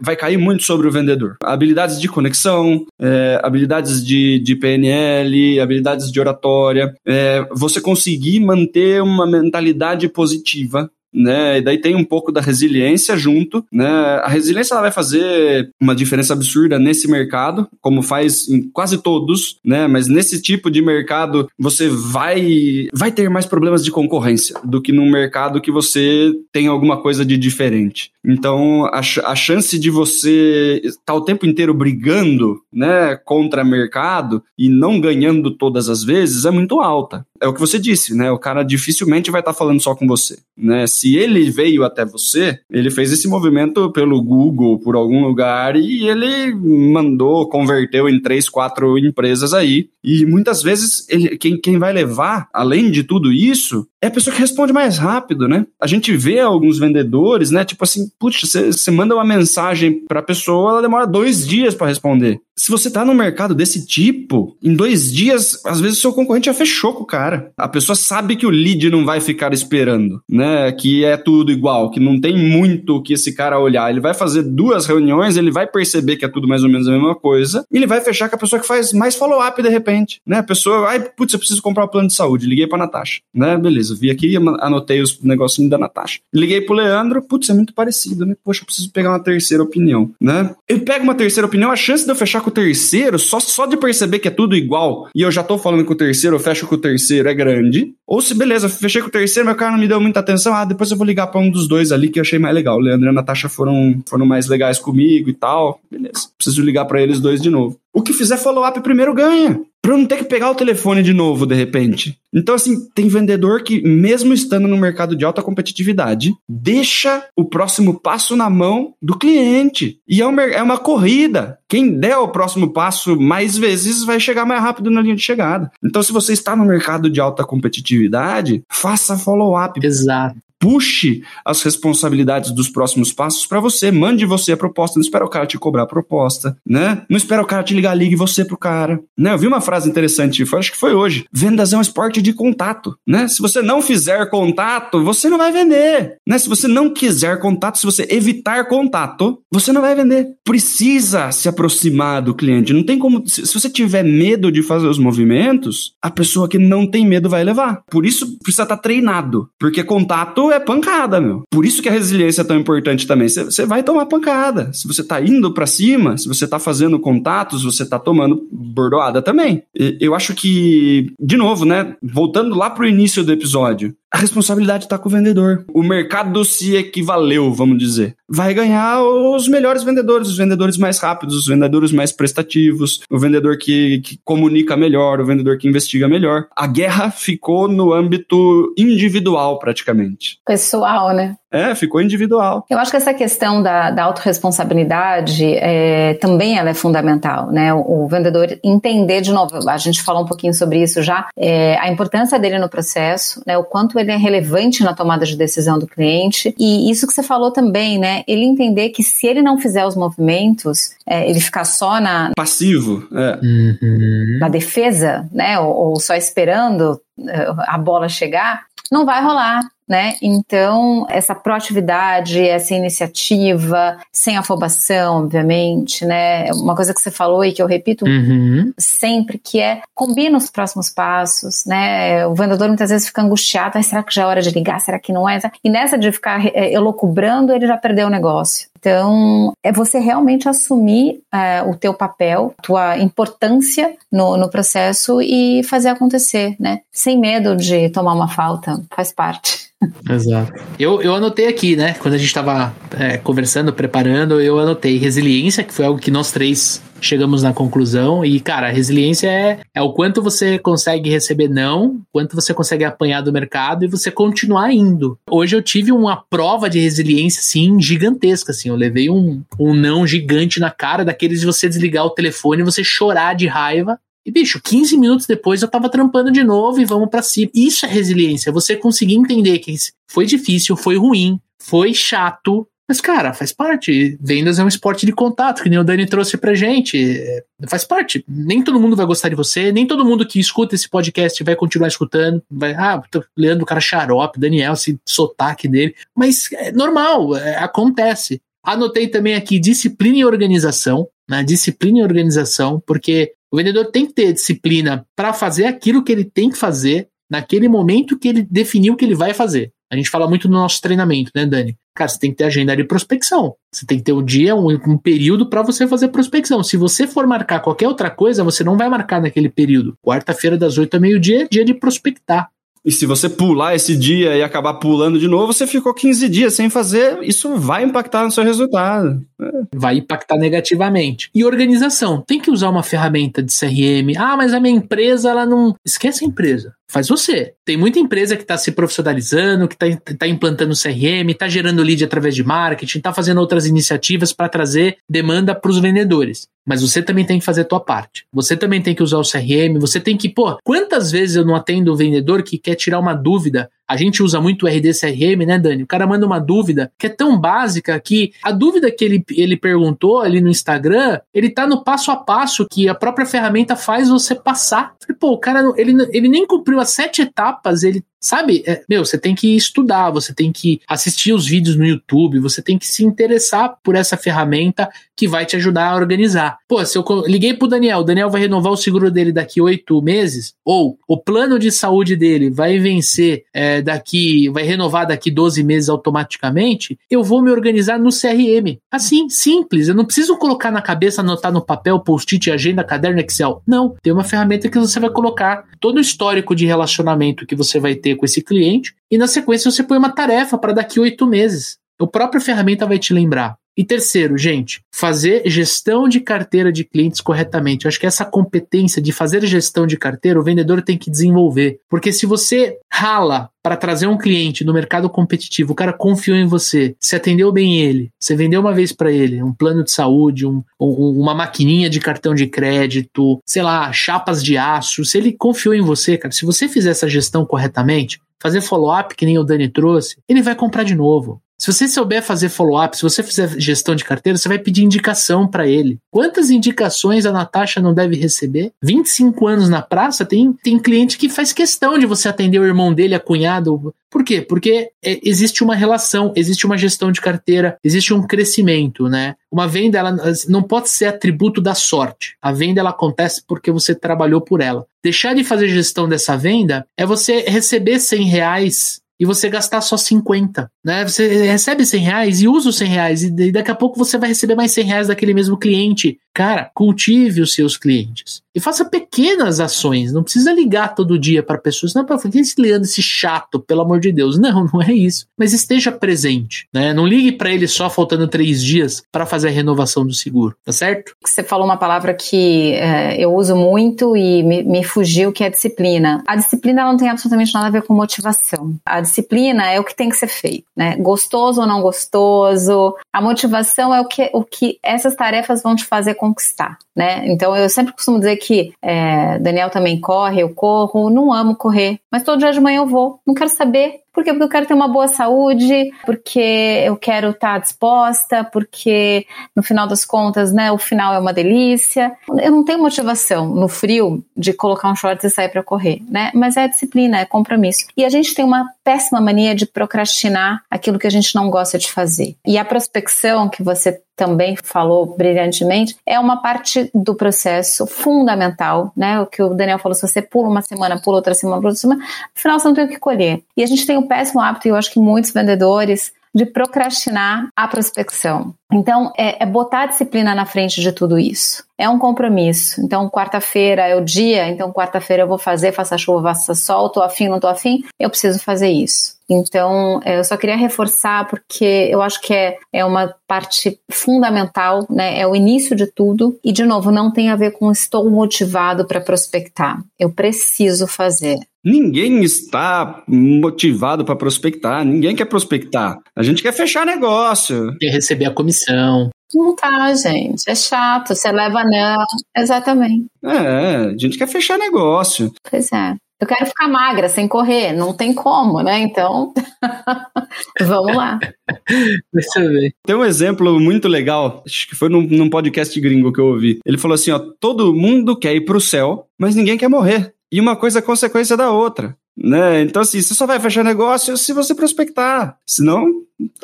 vai cair muito sobre o vendedor. Habilidades de conexão, é, habilidades de, de PNL, habilidades de oratória, é, você conseguir manter uma mentalidade positiva né? E daí tem um pouco da resiliência junto, né? A resiliência ela vai fazer uma diferença absurda nesse mercado, como faz em quase todos, né? Mas nesse tipo de mercado você vai vai ter mais problemas de concorrência do que num mercado que você tem alguma coisa de diferente. Então a, a chance de você estar o tempo inteiro brigando, né, contra mercado e não ganhando todas as vezes é muito alta é o que você disse, né? O cara dificilmente vai estar tá falando só com você, né? Se ele veio até você, ele fez esse movimento pelo Google, por algum lugar e ele mandou, converteu em três, quatro empresas aí. E muitas vezes ele, quem, quem vai levar, além de tudo isso, é a pessoa que responde mais rápido, né? A gente vê alguns vendedores, né? Tipo assim, putz, você manda uma mensagem para a pessoa, ela demora dois dias para responder. Se você tá num mercado desse tipo, em dois dias, às vezes o seu concorrente já fechou com o cara. A pessoa sabe que o lead não vai ficar esperando, né? Que é tudo igual, que não tem muito que esse cara olhar. Ele vai fazer duas reuniões, ele vai perceber que é tudo mais ou menos a mesma coisa, e ele vai fechar com a pessoa que faz mais follow-up de repente, né? A pessoa, ai, putz, eu preciso comprar o um plano de saúde. Liguei pra Natasha, né? Beleza, vi aqui, anotei os negocinhos da Natasha. Liguei pro Leandro, putz, é muito parecido, né? Poxa, eu preciso pegar uma terceira opinião, né? Eu pego uma terceira opinião, a chance de eu fechar com o terceiro, só, só de perceber que é tudo igual, e eu já tô falando com o terceiro, eu fecho com o terceiro, é grande. Ou se, beleza, fechei com o terceiro, meu cara não me deu muita atenção, ah, depois eu vou ligar para um dos dois ali que eu achei mais legal. O Leandro e a Natasha foram, foram mais legais comigo e tal. Beleza. Preciso ligar para eles dois de novo. O que fizer follow-up primeiro ganha. Eu não ter que pegar o telefone de novo, de repente. Então, assim, tem vendedor que, mesmo estando no mercado de alta competitividade, deixa o próximo passo na mão do cliente. E é uma, é uma corrida. Quem der o próximo passo mais vezes vai chegar mais rápido na linha de chegada. Então, se você está no mercado de alta competitividade, faça follow-up. Exato puxe as responsabilidades dos próximos passos para você, mande você a proposta, não espera o cara te cobrar a proposta, né? Não espera o cara te ligar, ligue você pro cara, né? Eu vi uma frase interessante, foi, acho que foi hoje. Vendas é um esporte de contato, né? Se você não fizer contato, você não vai vender, né? Se você não quiser contato, se você evitar contato, você não vai vender. Precisa se aproximar do cliente, não tem como, se, você tiver medo de fazer os movimentos, a pessoa que não tem medo vai levar. Por isso precisa estar tá treinado, porque contato é pancada, meu. Por isso que a resiliência é tão importante também. Você vai tomar pancada. Se você tá indo para cima, se você tá fazendo contatos, você tá tomando bordoada também. Eu acho que, de novo, né? Voltando lá pro início do episódio, a responsabilidade está com o vendedor. O mercado se equivaleu, vamos dizer. Vai ganhar os melhores vendedores, os vendedores mais rápidos, os vendedores mais prestativos, o vendedor que, que comunica melhor, o vendedor que investiga melhor. A guerra ficou no âmbito individual, praticamente. Pessoal, né? É, ficou individual. Eu acho que essa questão da, da autorresponsabilidade é, também ela é fundamental, né? O, o, vendedor entender de novo, a gente falou um pouquinho sobre isso já, é, a importância dele no processo, né? O quanto ele é relevante na tomada de decisão do cliente. E isso que você falou também, né? Ele entender que se ele não fizer os movimentos, é, ele ficar só na. Passivo, é. Uhum. Na defesa, né? Ou, ou só esperando é, a bola chegar, não vai rolar né? Então, essa proatividade, essa iniciativa, sem afobação, obviamente, né? Uma coisa que você falou e que eu repito uhum. sempre, que é combina os próximos passos, né? O vendedor muitas vezes fica angustiado, ah, será que já é hora de ligar? Será que não é? E nessa de ficar é, elocubrando, ele já perdeu o negócio. Então, é você realmente assumir é, o teu papel, tua importância no, no processo e fazer acontecer, né? Sem medo de tomar uma falta, faz parte. Exato. Eu, eu anotei aqui, né? Quando a gente estava é, conversando, preparando, eu anotei resiliência, que foi algo que nós três chegamos na conclusão. E, cara, resiliência é, é o quanto você consegue receber não, quanto você consegue apanhar do mercado e você continuar indo. Hoje eu tive uma prova de resiliência, assim, gigantesca, assim. Eu levei um, um não gigante na cara, daqueles de você desligar o telefone e você chorar de raiva e, bicho, 15 minutos depois eu tava trampando de novo e vamos para cima. Isso é resiliência. Você conseguir entender que foi difícil, foi ruim, foi chato. Mas, cara, faz parte. Vendas é um esporte de contato, que nem o Dani trouxe pra gente. É, faz parte. Nem todo mundo vai gostar de você, nem todo mundo que escuta esse podcast vai continuar escutando. Vai, ah, lendo o cara xarope, Daniel, esse sotaque dele. Mas é normal, é, acontece. Anotei também aqui disciplina e organização. Né? Disciplina e organização, porque o vendedor tem que ter disciplina para fazer aquilo que ele tem que fazer naquele momento que ele definiu que ele vai fazer. A gente fala muito no nosso treinamento, né, Dani? Cara, você tem que ter agenda de prospecção. Você tem que ter um dia, um, um período para você fazer prospecção. Se você for marcar qualquer outra coisa, você não vai marcar naquele período. Quarta-feira, das 8 ao meio-dia, é dia de prospectar. E se você pular esse dia e acabar pulando de novo, você ficou 15 dias sem fazer, isso vai impactar no seu resultado. É. Vai impactar negativamente. E organização, tem que usar uma ferramenta de CRM. Ah, mas a minha empresa, ela não. Esquece a empresa faz você. Tem muita empresa que está se profissionalizando, que está tá implantando CRM, está gerando lead através de marketing, está fazendo outras iniciativas para trazer demanda para os vendedores. Mas você também tem que fazer a tua parte. Você também tem que usar o CRM, você tem que, pô, quantas vezes eu não atendo o vendedor que quer tirar uma dúvida a gente usa muito o RD CRM, né, Dani? O cara manda uma dúvida que é tão básica que a dúvida que ele, ele perguntou ali no Instagram, ele tá no passo a passo que a própria ferramenta faz você passar. Pô, o cara, ele, ele nem cumpriu as sete etapas, ele Sabe? É, meu, você tem que estudar, você tem que assistir os vídeos no YouTube, você tem que se interessar por essa ferramenta que vai te ajudar a organizar. Pô, se eu liguei pro Daniel, o Daniel vai renovar o seguro dele daqui oito meses, ou o plano de saúde dele vai vencer é, daqui, vai renovar daqui 12 meses automaticamente, eu vou me organizar no CRM. Assim, simples. Eu não preciso colocar na cabeça, anotar no papel, post-it, agenda, caderno, Excel. Não. Tem uma ferramenta que você vai colocar todo o histórico de relacionamento que você vai ter com esse cliente e na sequência você põe uma tarefa para daqui oito meses. A própria ferramenta vai te lembrar. E terceiro, gente, fazer gestão de carteira de clientes corretamente. Eu acho que essa competência de fazer gestão de carteira, o vendedor tem que desenvolver. Porque se você rala para trazer um cliente no mercado competitivo, o cara confiou em você, você atendeu bem ele, você vendeu uma vez para ele um plano de saúde, um, um, uma maquininha de cartão de crédito, sei lá, chapas de aço, se ele confiou em você, cara, se você fizer essa gestão corretamente, fazer follow-up que nem o Dani trouxe, ele vai comprar de novo. Se você souber fazer follow-up, se você fizer gestão de carteira, você vai pedir indicação para ele. Quantas indicações a Natasha não deve receber? 25 anos na praça, tem, tem cliente que faz questão de você atender o irmão dele, a cunhado. Por quê? Porque é, existe uma relação, existe uma gestão de carteira, existe um crescimento, né? Uma venda ela não pode ser atributo da sorte. A venda ela acontece porque você trabalhou por ela. Deixar de fazer gestão dessa venda é você receber 100 reais e você gastar só 50, né? Você recebe 100 reais e usa os 100 reais e daqui a pouco você vai receber mais 100 reais daquele mesmo cliente. Cara, cultive os seus clientes e faça pequenas ações. Não precisa ligar todo dia para pessoas. Não, para que esse Leandro, esse chato, pelo amor de Deus. Não, não é isso. Mas esteja presente, né? Não ligue para ele só faltando três dias para fazer a renovação do seguro, tá certo? Você falou uma palavra que é, eu uso muito e me, me fugiu, que é disciplina. A disciplina não tem absolutamente nada a ver com motivação. A disciplina é o que tem que ser feito, né? Gostoso ou não gostoso. A motivação é o que, o que essas tarefas vão te fazer conquistar, né? Então eu sempre costumo dizer que é, Daniel também corre, eu corro, não amo correr, mas todo dia de manhã eu vou. Não quero saber por quê? Porque eu quero ter uma boa saúde, porque eu quero estar disposta, porque no final das contas, né, o final é uma delícia. Eu não tenho motivação no frio de colocar um shorts e sair para correr, né? Mas é disciplina, é compromisso. E a gente tem uma péssima mania de procrastinar aquilo que a gente não gosta de fazer. E a prospecção que você também falou brilhantemente, é uma parte do processo fundamental, né? O que o Daniel falou, se você pula uma semana, pula outra semana, pula outra semana, no final você não tem o que colher. E a gente tem o péssimo hábito, e eu acho que muitos vendedores, de procrastinar a prospecção. Então, é, é, botar a disciplina na frente de tudo isso. É um compromisso. Então, quarta-feira é o dia, então quarta-feira eu vou fazer, faça chuva, faça sol, tô afim, não tô afim, eu preciso fazer isso. Então, é, eu só queria reforçar porque eu acho que é, é uma parte fundamental, né? É o início de tudo. E, de novo, não tem a ver com estou motivado para prospectar. Eu preciso fazer. Ninguém está motivado para prospectar, ninguém quer prospectar. A gente quer fechar negócio. Quer receber a comissão. Não tá, gente. É chato. Você leva não. Exatamente. É, a gente quer fechar negócio. Pois é. Eu quero ficar magra, sem correr. Não tem como, né? Então, vamos lá. Deixa eu ver. Tem um exemplo muito legal, acho que foi num, num podcast gringo que eu ouvi. Ele falou assim: ó, todo mundo quer ir pro céu, mas ninguém quer morrer. E uma coisa é consequência da outra. Né? Então, assim, você só vai fechar negócio se você prospectar. Senão,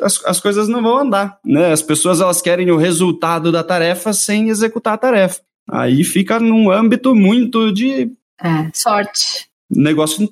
as, as coisas não vão andar. Né? As pessoas elas querem o resultado da tarefa sem executar a tarefa. Aí fica num âmbito muito de. É, sorte negócio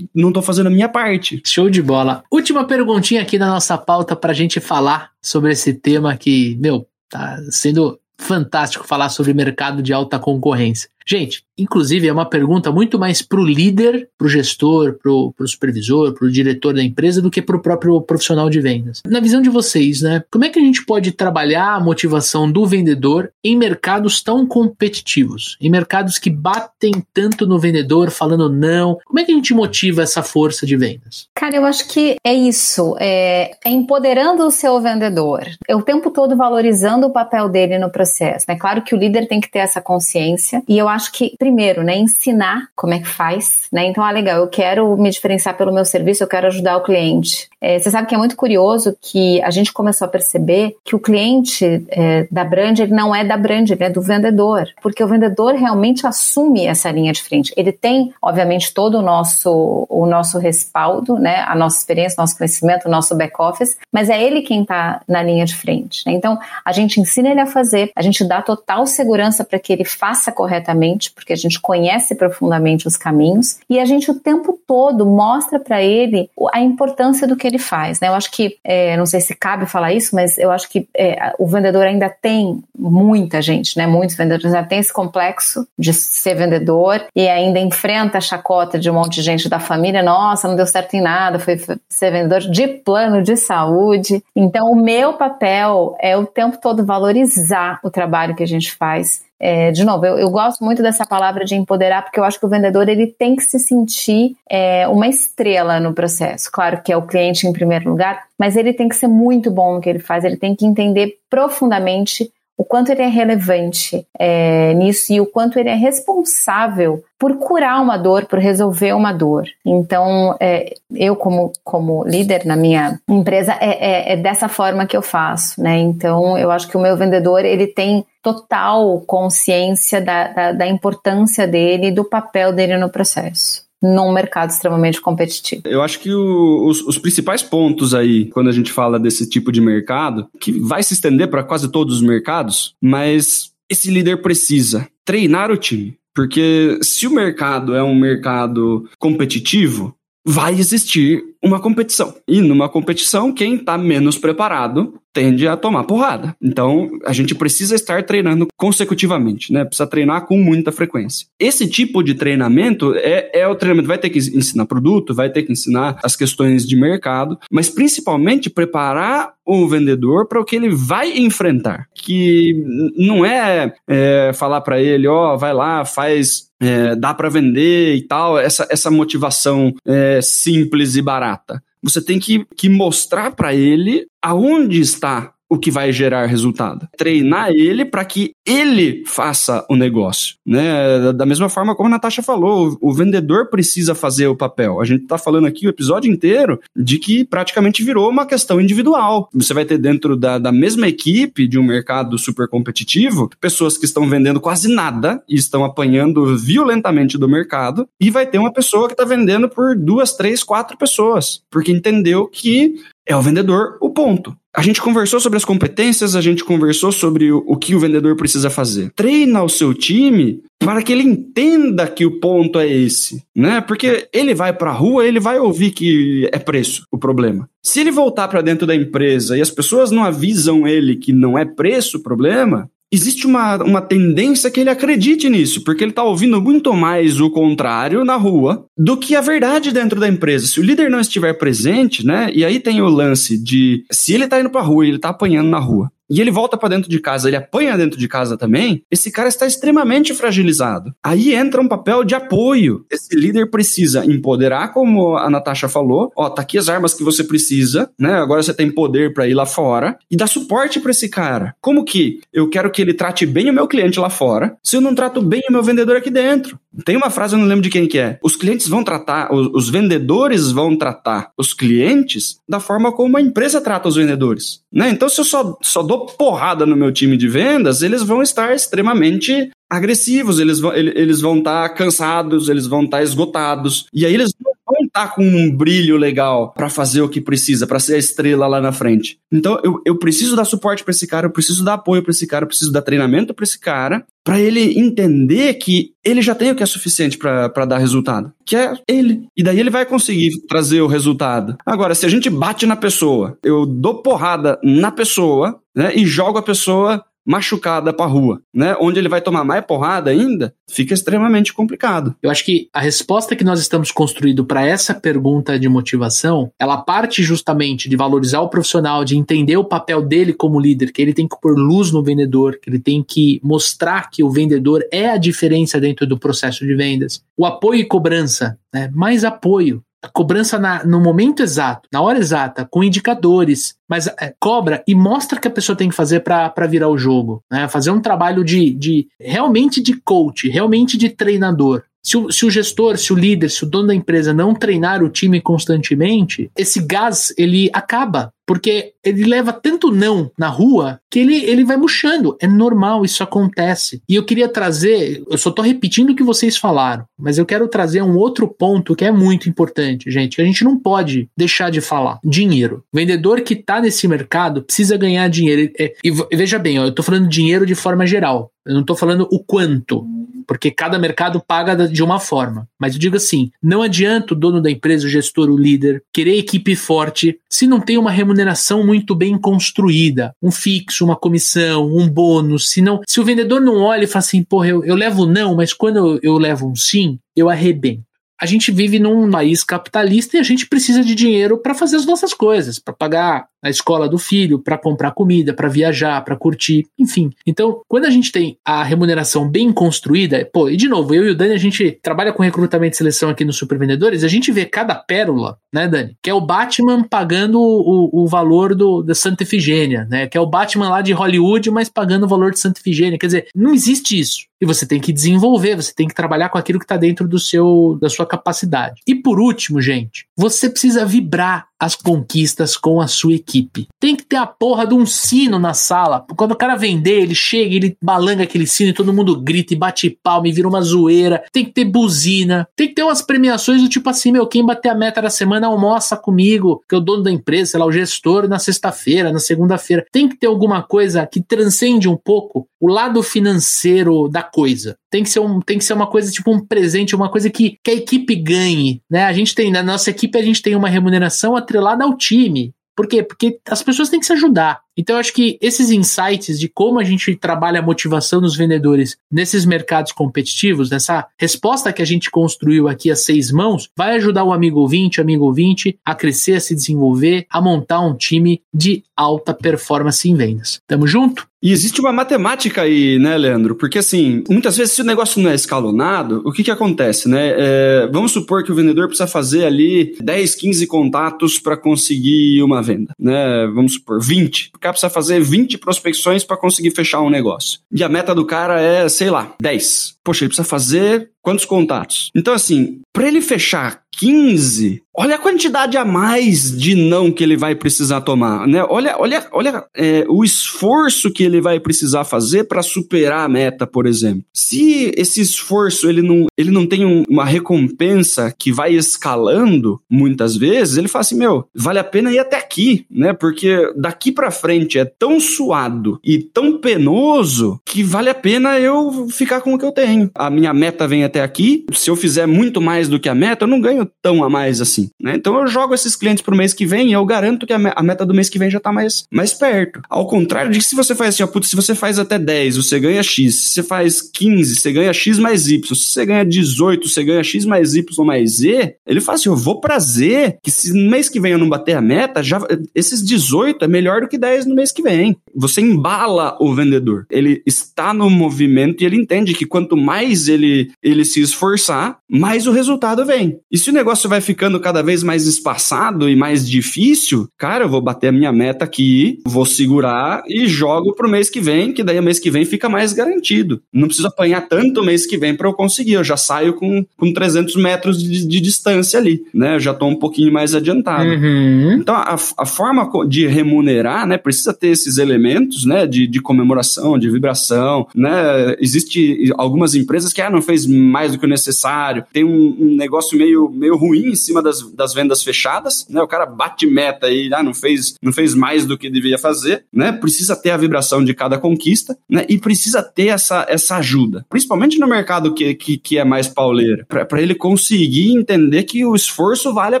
não tô fazendo a minha parte. Show de bola. Última perguntinha aqui na nossa pauta pra gente falar sobre esse tema que, meu, tá sendo fantástico falar sobre mercado de alta concorrência. Gente, inclusive é uma pergunta muito mais para o líder, para o gestor, para o supervisor, para o diretor da empresa do que para o próprio profissional de vendas. Na visão de vocês, né? Como é que a gente pode trabalhar a motivação do vendedor em mercados tão competitivos, em mercados que batem tanto no vendedor falando não? Como é que a gente motiva essa força de vendas? Cara, eu acho que é isso, é, é empoderando o seu vendedor, é o tempo todo valorizando o papel dele no processo. É claro que o líder tem que ter essa consciência e eu acho que, primeiro, né, ensinar como é que faz, né? Então, ah, legal, eu quero me diferenciar pelo meu serviço, eu quero ajudar o cliente. É, você sabe que é muito curioso que a gente começou a perceber que o cliente é, da brand, ele não é da brand, ele é do vendedor. Porque o vendedor realmente assume essa linha de frente. Ele tem, obviamente, todo o nosso, o nosso respaldo, né? A nossa experiência, nosso conhecimento, o nosso back-office, mas é ele quem está na linha de frente. Né? Então, a gente ensina ele a fazer, a gente dá total segurança para que ele faça corretamente, porque a gente conhece profundamente os caminhos, e a gente o tempo todo mostra para ele a importância do que ele faz. Né? Eu acho que, é, não sei se cabe falar isso, mas eu acho que é, o vendedor ainda tem muita gente, né? muitos vendedores ainda tem esse complexo de ser vendedor e ainda enfrenta a chacota de um monte de gente da família, nossa, não deu certo em nada, foi ser vendedor de plano de saúde. Então, o meu papel é o tempo todo valorizar o trabalho que a gente faz. É, de novo, eu, eu, gosto muito dessa palavra de empoderar, porque eu acho que o vendedor ele tem que se sentir é, uma estrela no processo. Claro que é o cliente em primeiro lugar, mas ele tem que ser muito bom no que ele faz, ele tem que entender profundamente o quanto ele é relevante é, nisso e o quanto ele é responsável por curar uma dor, por resolver uma dor. Então, é, eu como, como líder na minha empresa, é, é, é, dessa forma que eu faço, né? Então, eu acho que o meu vendedor, ele tem total consciência da, da, da importância dele e do papel dele no processo num mercado extremamente competitivo. Eu acho que o, os, os, principais pontos aí, quando a gente fala desse tipo de mercado, que vai se estender para quase todos os mercados, mas esse líder precisa treinar o time. Porque se o mercado é um mercado competitivo, vai existir uma competição. E numa competição, quem está menos preparado tende a tomar porrada. Então, a gente precisa estar treinando consecutivamente, né? Precisa treinar com muita frequência. Esse tipo de treinamento é, é o treinamento. Vai ter que ensinar produto, vai ter que ensinar as questões de mercado, mas principalmente preparar o vendedor para o que ele vai enfrentar. Que não é, é falar para ele, ó, oh, vai lá, faz é, dá para vender e tal, essa, essa motivação é, simples e barata. Você tem que, que mostrar para ele aonde está o que vai gerar resultado. Treinar ele para que ele faça o negócio, né? Da mesma forma como a Natasha falou, o vendedor precisa fazer o papel. A gente está falando aqui o episódio inteiro de que praticamente virou uma questão individual. Você vai ter dentro da, da mesma equipe de um mercado super competitivo pessoas que estão vendendo quase nada e estão apanhando violentamente do mercado, e vai ter uma pessoa que está vendendo por duas, três, quatro pessoas, porque entendeu que é o vendedor o ponto. A gente conversou sobre as competências, a gente conversou sobre o, o, que o vendedor precisa fazer. Treina o seu time para que ele entenda que o ponto é esse, né? Porque ele vai para a rua, ele vai ouvir que é preço o problema. Se ele voltar para dentro da empresa e as pessoas não avisam ele que não é preço o problema, existe uma, uma tendência que ele acredite nisso, porque ele está ouvindo muito mais o contrário na rua do que a verdade dentro da empresa. Se o líder não estiver presente, né? E aí tem o lance de se ele está indo para a rua e ele está apanhando na rua e ele volta para dentro de casa, ele apanha dentro de casa também, esse cara está extremamente fragilizado. Aí entra um papel de apoio. Esse líder precisa empoderar, como a Natasha falou, ó, tá aqui as armas que você precisa, né? Agora você tem poder para ir lá fora e dar suporte para esse cara. Como que eu quero que ele trate bem o meu cliente lá fora, se eu não trato bem o meu vendedor aqui dentro? Tem uma frase, eu não lembro de quem que é. Os clientes vão tratar, os, os vendedores vão tratar os clientes da forma como a empresa trata os vendedores. Né? Então, se eu só, só dou porrada no meu time de vendas, eles vão estar extremamente agressivos, eles vão eles vão estar tá cansados, eles vão estar tá esgotados. E aí eles não vão estar tá com um brilho legal para fazer o que precisa, para ser a estrela lá na frente. Então eu, eu preciso dar suporte para esse cara, eu preciso dar apoio para esse cara, eu preciso dar treinamento para esse cara, para ele entender que ele já tem o que é suficiente para dar resultado, que é ele. E daí ele vai conseguir trazer o resultado. Agora, se a gente bate na pessoa, eu dou porrada na pessoa, né, e jogo a pessoa machucada pra rua, né? Onde ele vai tomar mais porrada ainda, fica extremamente complicado. Eu acho que a resposta que nós estamos construindo para essa pergunta de motivação, ela parte justamente de valorizar o profissional, de entender o papel dele como líder, que ele tem que pôr luz no vendedor, que ele tem que mostrar que o vendedor é a diferença dentro do processo de vendas. O apoio e cobrança, né? Mais apoio a cobrança na, no momento exato, na hora exata, com indicadores, mas é, cobra e mostra que a pessoa tem que fazer para virar o jogo, né? Fazer um trabalho de, de realmente de coach, realmente de treinador. Se o, se o, gestor, se o líder, se o dono da empresa não treinar o time constantemente, esse gás ele acaba. Porque ele leva tanto não na rua que ele, ele vai murchando. É normal, isso acontece. E eu queria trazer, eu só tô repetindo o que vocês falaram, mas eu quero trazer um outro ponto que é muito importante, gente, que a gente não pode deixar de falar. Dinheiro. O vendedor que tá nesse mercado precisa ganhar dinheiro. É, e, e veja bem, ó, eu tô falando dinheiro de forma geral. Eu não tô falando o quanto porque cada mercado paga de uma forma. Mas eu digo assim: não adianta o dono da empresa, o gestor, o líder, querer equipe forte se não tem uma remuneração muito bem construída, um fixo, uma comissão, um bônus. Se, não, se o vendedor não olha e fala assim, porra, eu, eu levo não, mas quando eu, eu levo um sim, eu arrebento a gente vive num país capitalista e a gente precisa de dinheiro para fazer as nossas coisas, para pagar a escola do filho, para comprar comida, para viajar, para curtir, enfim. Então, quando a gente tem a remuneração bem construída, pô, e de novo, eu e o Dani, a gente trabalha com recrutamento e seleção aqui no Super Vendedores, a gente vê cada pérola, né, Dani? Que é o Batman pagando o, o valor do, da Santa Efigênia, né? Que é o Batman lá de Hollywood, mas pagando o valor de Santa Efigênia. Quer dizer, não existe isso. E você tem que desenvolver, você tem que trabalhar com aquilo que está dentro do seu, da sua capacidade. E por último, gente, você precisa vibrar as conquistas com a sua equipe. Tem que ter a porra de um sino na sala. Quando o cara vender, ele chega, ele balanga aquele sino e todo mundo grita e bate palma e vira uma zoeira. Tem que ter buzina. Tem que ter umas premiações do tipo assim, meu, quem bater a meta da semana almoça comigo, que é o dono da empresa, sei lá, o gestor na sexta-feira, na segunda-feira. Tem que ter alguma coisa que transcende um pouco o lado financeiro da coisa. Tem que ser, um, tem que ser uma coisa tipo um presente, uma coisa que, que a equipe ganhe. Né? A gente tem, na nossa equipe, a gente tem uma remuneração atrelada ao time. Por quê? Porque as pessoas têm que se ajudar. Então, eu acho que esses insights de como a gente trabalha a motivação dos vendedores nesses mercados competitivos, nessa resposta que a gente construiu aqui a seis mãos, vai ajudar o amigo ouvinte, amigo ouvinte a crescer, a se desenvolver, a montar um time de alta performance em vendas. Tamo junto? E existe uma matemática aí, né, Leandro? Porque, assim, muitas vezes, se o negócio não é escalonado, o que que acontece, né? É, vamos supor que o vendedor precisa fazer ali 10, 15 contatos para conseguir uma venda, né? Vamos supor, 20 cara precisa fazer 20 prospecções para conseguir fechar um negócio. E a meta do cara é, sei lá, 10. Poxa, ele precisa fazer quantos contatos? Então, assim, para ele fechar 15, olha a quantidade a mais de não que ele vai precisar tomar, né? Olha, olha, olha é, o esforço que ele vai precisar fazer para superar a meta, por exemplo. Se esse esforço ele não, ele não tem um, uma recompensa que vai escalando, muitas vezes ele fala assim, meu, vale a pena ir até aqui, né? Porque daqui para frente é tão suado e tão penoso que vale a pena eu ficar com o que eu tenho. A minha meta vem até aqui. Se eu fizer muito mais do que a meta, eu não ganho tão a mais assim, né? Então eu jogo esses clientes pro mês que vem e eu garanto que a meta do mês que vem já tá mais, mais perto. Ao contrário de que se você faz assim, ó, putz, se você faz até 10, você ganha X. Se você faz 15, você ganha X mais Y. Se você ganha 18, você ganha X mais Y mais Z. Ele fala assim, eu vou pra Z, que se no mês que vem eu não bater a meta, já esses 18 é melhor do que 10 no mês que vem. Você embala o vendedor. Ele está no movimento e ele entende que quanto mais ele, ele se esforçar, mais o resultado vem. E se o negócio vai ficando cada vez mais espaçado e mais difícil, cara, eu vou bater a minha meta aqui, vou segurar e jogo pro mês que vem, que daí o mês que vem fica mais garantido. Não preciso apanhar tanto mês que vem para eu conseguir, eu já saio com, com 300 metros de, de distância ali, né? Eu já tô um pouquinho mais adiantado. Uhum. Então, a, a forma de remunerar, né, precisa ter esses elementos, né, de, de comemoração, de vibração, né? Existe algumas empresas que, ah, não fez mais do que o necessário, tem um, um negócio meio, meio ruim em cima das, das vendas fechadas, né? O cara bate meta e ah, não fez, não fez mais do que devia fazer, né? Precisa ter a vibração de cada conquista, né? E precisa ter essa, essa ajuda, principalmente no mercado que, que, que é mais pauleiro, para ele conseguir entender que o esforço vale a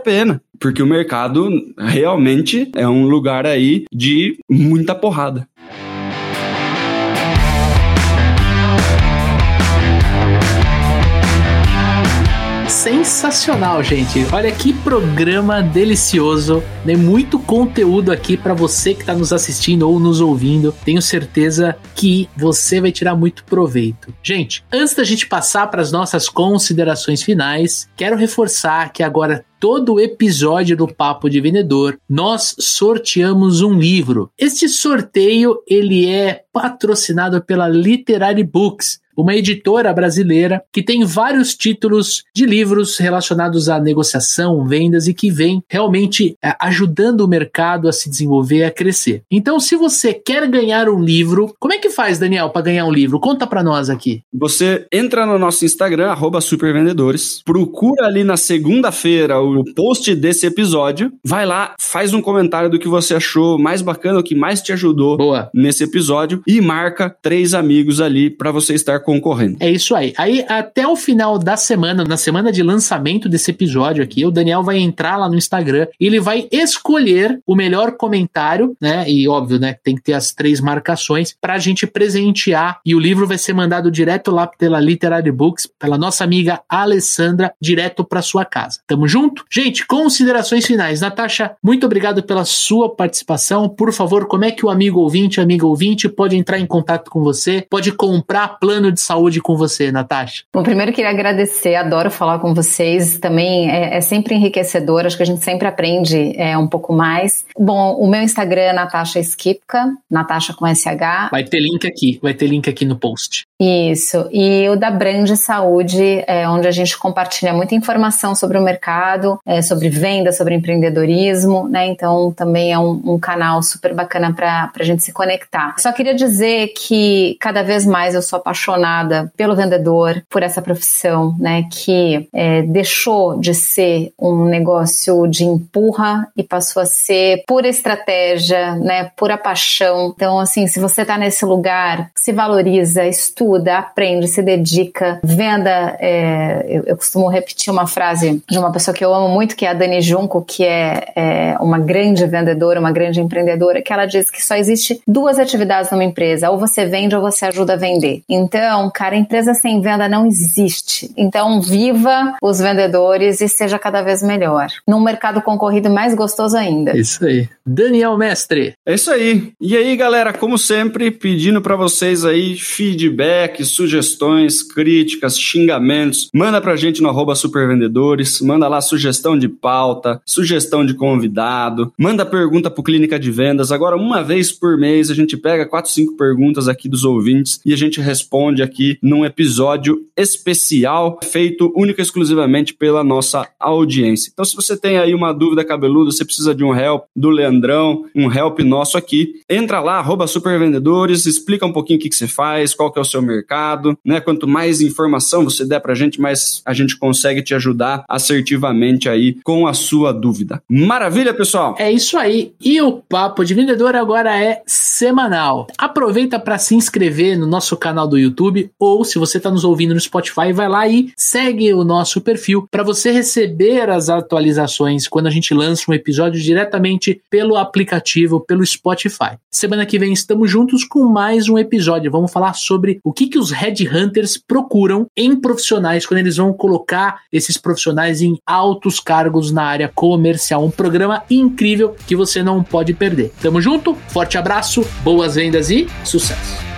pena porque o mercado realmente é um lugar aí de muita porrada. Sensacional, gente. Olha que programa delicioso. Né? muito conteúdo aqui para você que está nos assistindo ou nos ouvindo. Tenho certeza que você vai tirar muito proveito. Gente, antes da gente passar para as nossas considerações finais, quero reforçar que agora todo episódio do Papo de Vendedor, nós sorteamos um livro. Este sorteio ele é patrocinado pela Literary Books uma editora brasileira que tem vários títulos de livros relacionados à negociação, vendas e que vem realmente é, ajudando o mercado a se desenvolver, a crescer. Então, se você quer ganhar um livro, como é que faz, Daniel, para ganhar um livro? Conta para nós aqui. Você entra no nosso Instagram, supervendedores, procura ali na segunda-feira o post desse episódio, vai lá, faz um comentário do que você achou mais bacana, o que mais te ajudou Boa. nesse episódio e marca três amigos ali para você estar concorrendo. É isso aí. Aí, até o final da semana, na semana de lançamento desse episódio aqui, o Daniel vai entrar lá no Instagram e ele vai escolher o melhor comentário, né? E óbvio, né? Tem que ter as três marcações pra gente presentear. E o livro vai ser mandado direto lá pela Literary Books, pela nossa amiga Alessandra, direto pra sua casa. Tamo junto? Gente, considerações finais. Natasha, muito obrigado pela sua participação. Por favor, como é que o amigo ouvinte, amiga ouvinte, pode entrar em contato com você? Pode comprar plano de saúde com você, Natasha? Bom, primeiro queria agradecer, adoro falar com vocês. Também é, é sempre enriquecedor, acho que a gente sempre aprende é, um pouco mais. Bom, o meu Instagram é Natasha Skipka, Natasha com SH. Vai ter link aqui, vai ter link aqui no post. Isso, e o da Brand Saúde, é, onde a gente compartilha muita informação sobre o mercado, é, sobre venda, sobre empreendedorismo, né? Então também é um, um canal super bacana para a gente se conectar. Só queria dizer que cada vez mais eu sou apaixonada pelo vendedor, por essa profissão, né, que é, deixou de ser um negócio de empurra e passou a ser pura estratégia, né, pura paixão. Então, assim, se você está nesse lugar, se valoriza, estuda, aprende, se dedica, venda. É, eu, eu, costumo repetir uma frase de uma pessoa que eu amo muito, que é a Dani Junco, que é, é uma grande vendedora, uma grande empreendedora, que ela diz que só existe duas atividades numa empresa: ou você vende ou você ajuda a vender. Então não, cara, empresa sem venda não existe. Então, viva os vendedores e seja cada vez melhor. Num mercado concorrido mais gostoso ainda. Isso aí. Daniel Mestre. É isso aí. E aí, galera, como sempre, pedindo para vocês aí feedback, sugestões, críticas, xingamentos. Manda pra gente no arroba supervendedores, manda lá sugestão de pauta, sugestão de convidado, manda pergunta pro Clínica de Vendas. Agora, uma vez por mês, a gente pega quatro, cinco perguntas aqui dos ouvintes e a gente responde aqui num episódio especial feito única e exclusivamente pela nossa audiência. Então, se você tem aí uma dúvida cabeluda, você precisa de um help do Leandrão, um help nosso aqui, entra lá, arroba supervendedores, explica um pouquinho o que, que você faz, qual que é o seu mercado, né? Quanto mais informação você der pra gente, mais a gente consegue te ajudar assertivamente aí com a sua dúvida. Maravilha, pessoal? É isso aí. E o Papo de Vendedor agora é semanal. Aproveita para se inscrever no nosso canal do YouTube ou se você está nos ouvindo no Spotify, vai lá e segue o nosso perfil para você receber as atualizações quando a gente lança um episódio diretamente pelo aplicativo, pelo Spotify. Semana que vem estamos juntos com mais um episódio. Vamos falar sobre o que, que os headhunters procuram em profissionais quando eles vão colocar esses profissionais em altos cargos na área comercial. Um programa incrível que você não pode perder. Tamo junto, forte abraço, boas vendas e sucesso!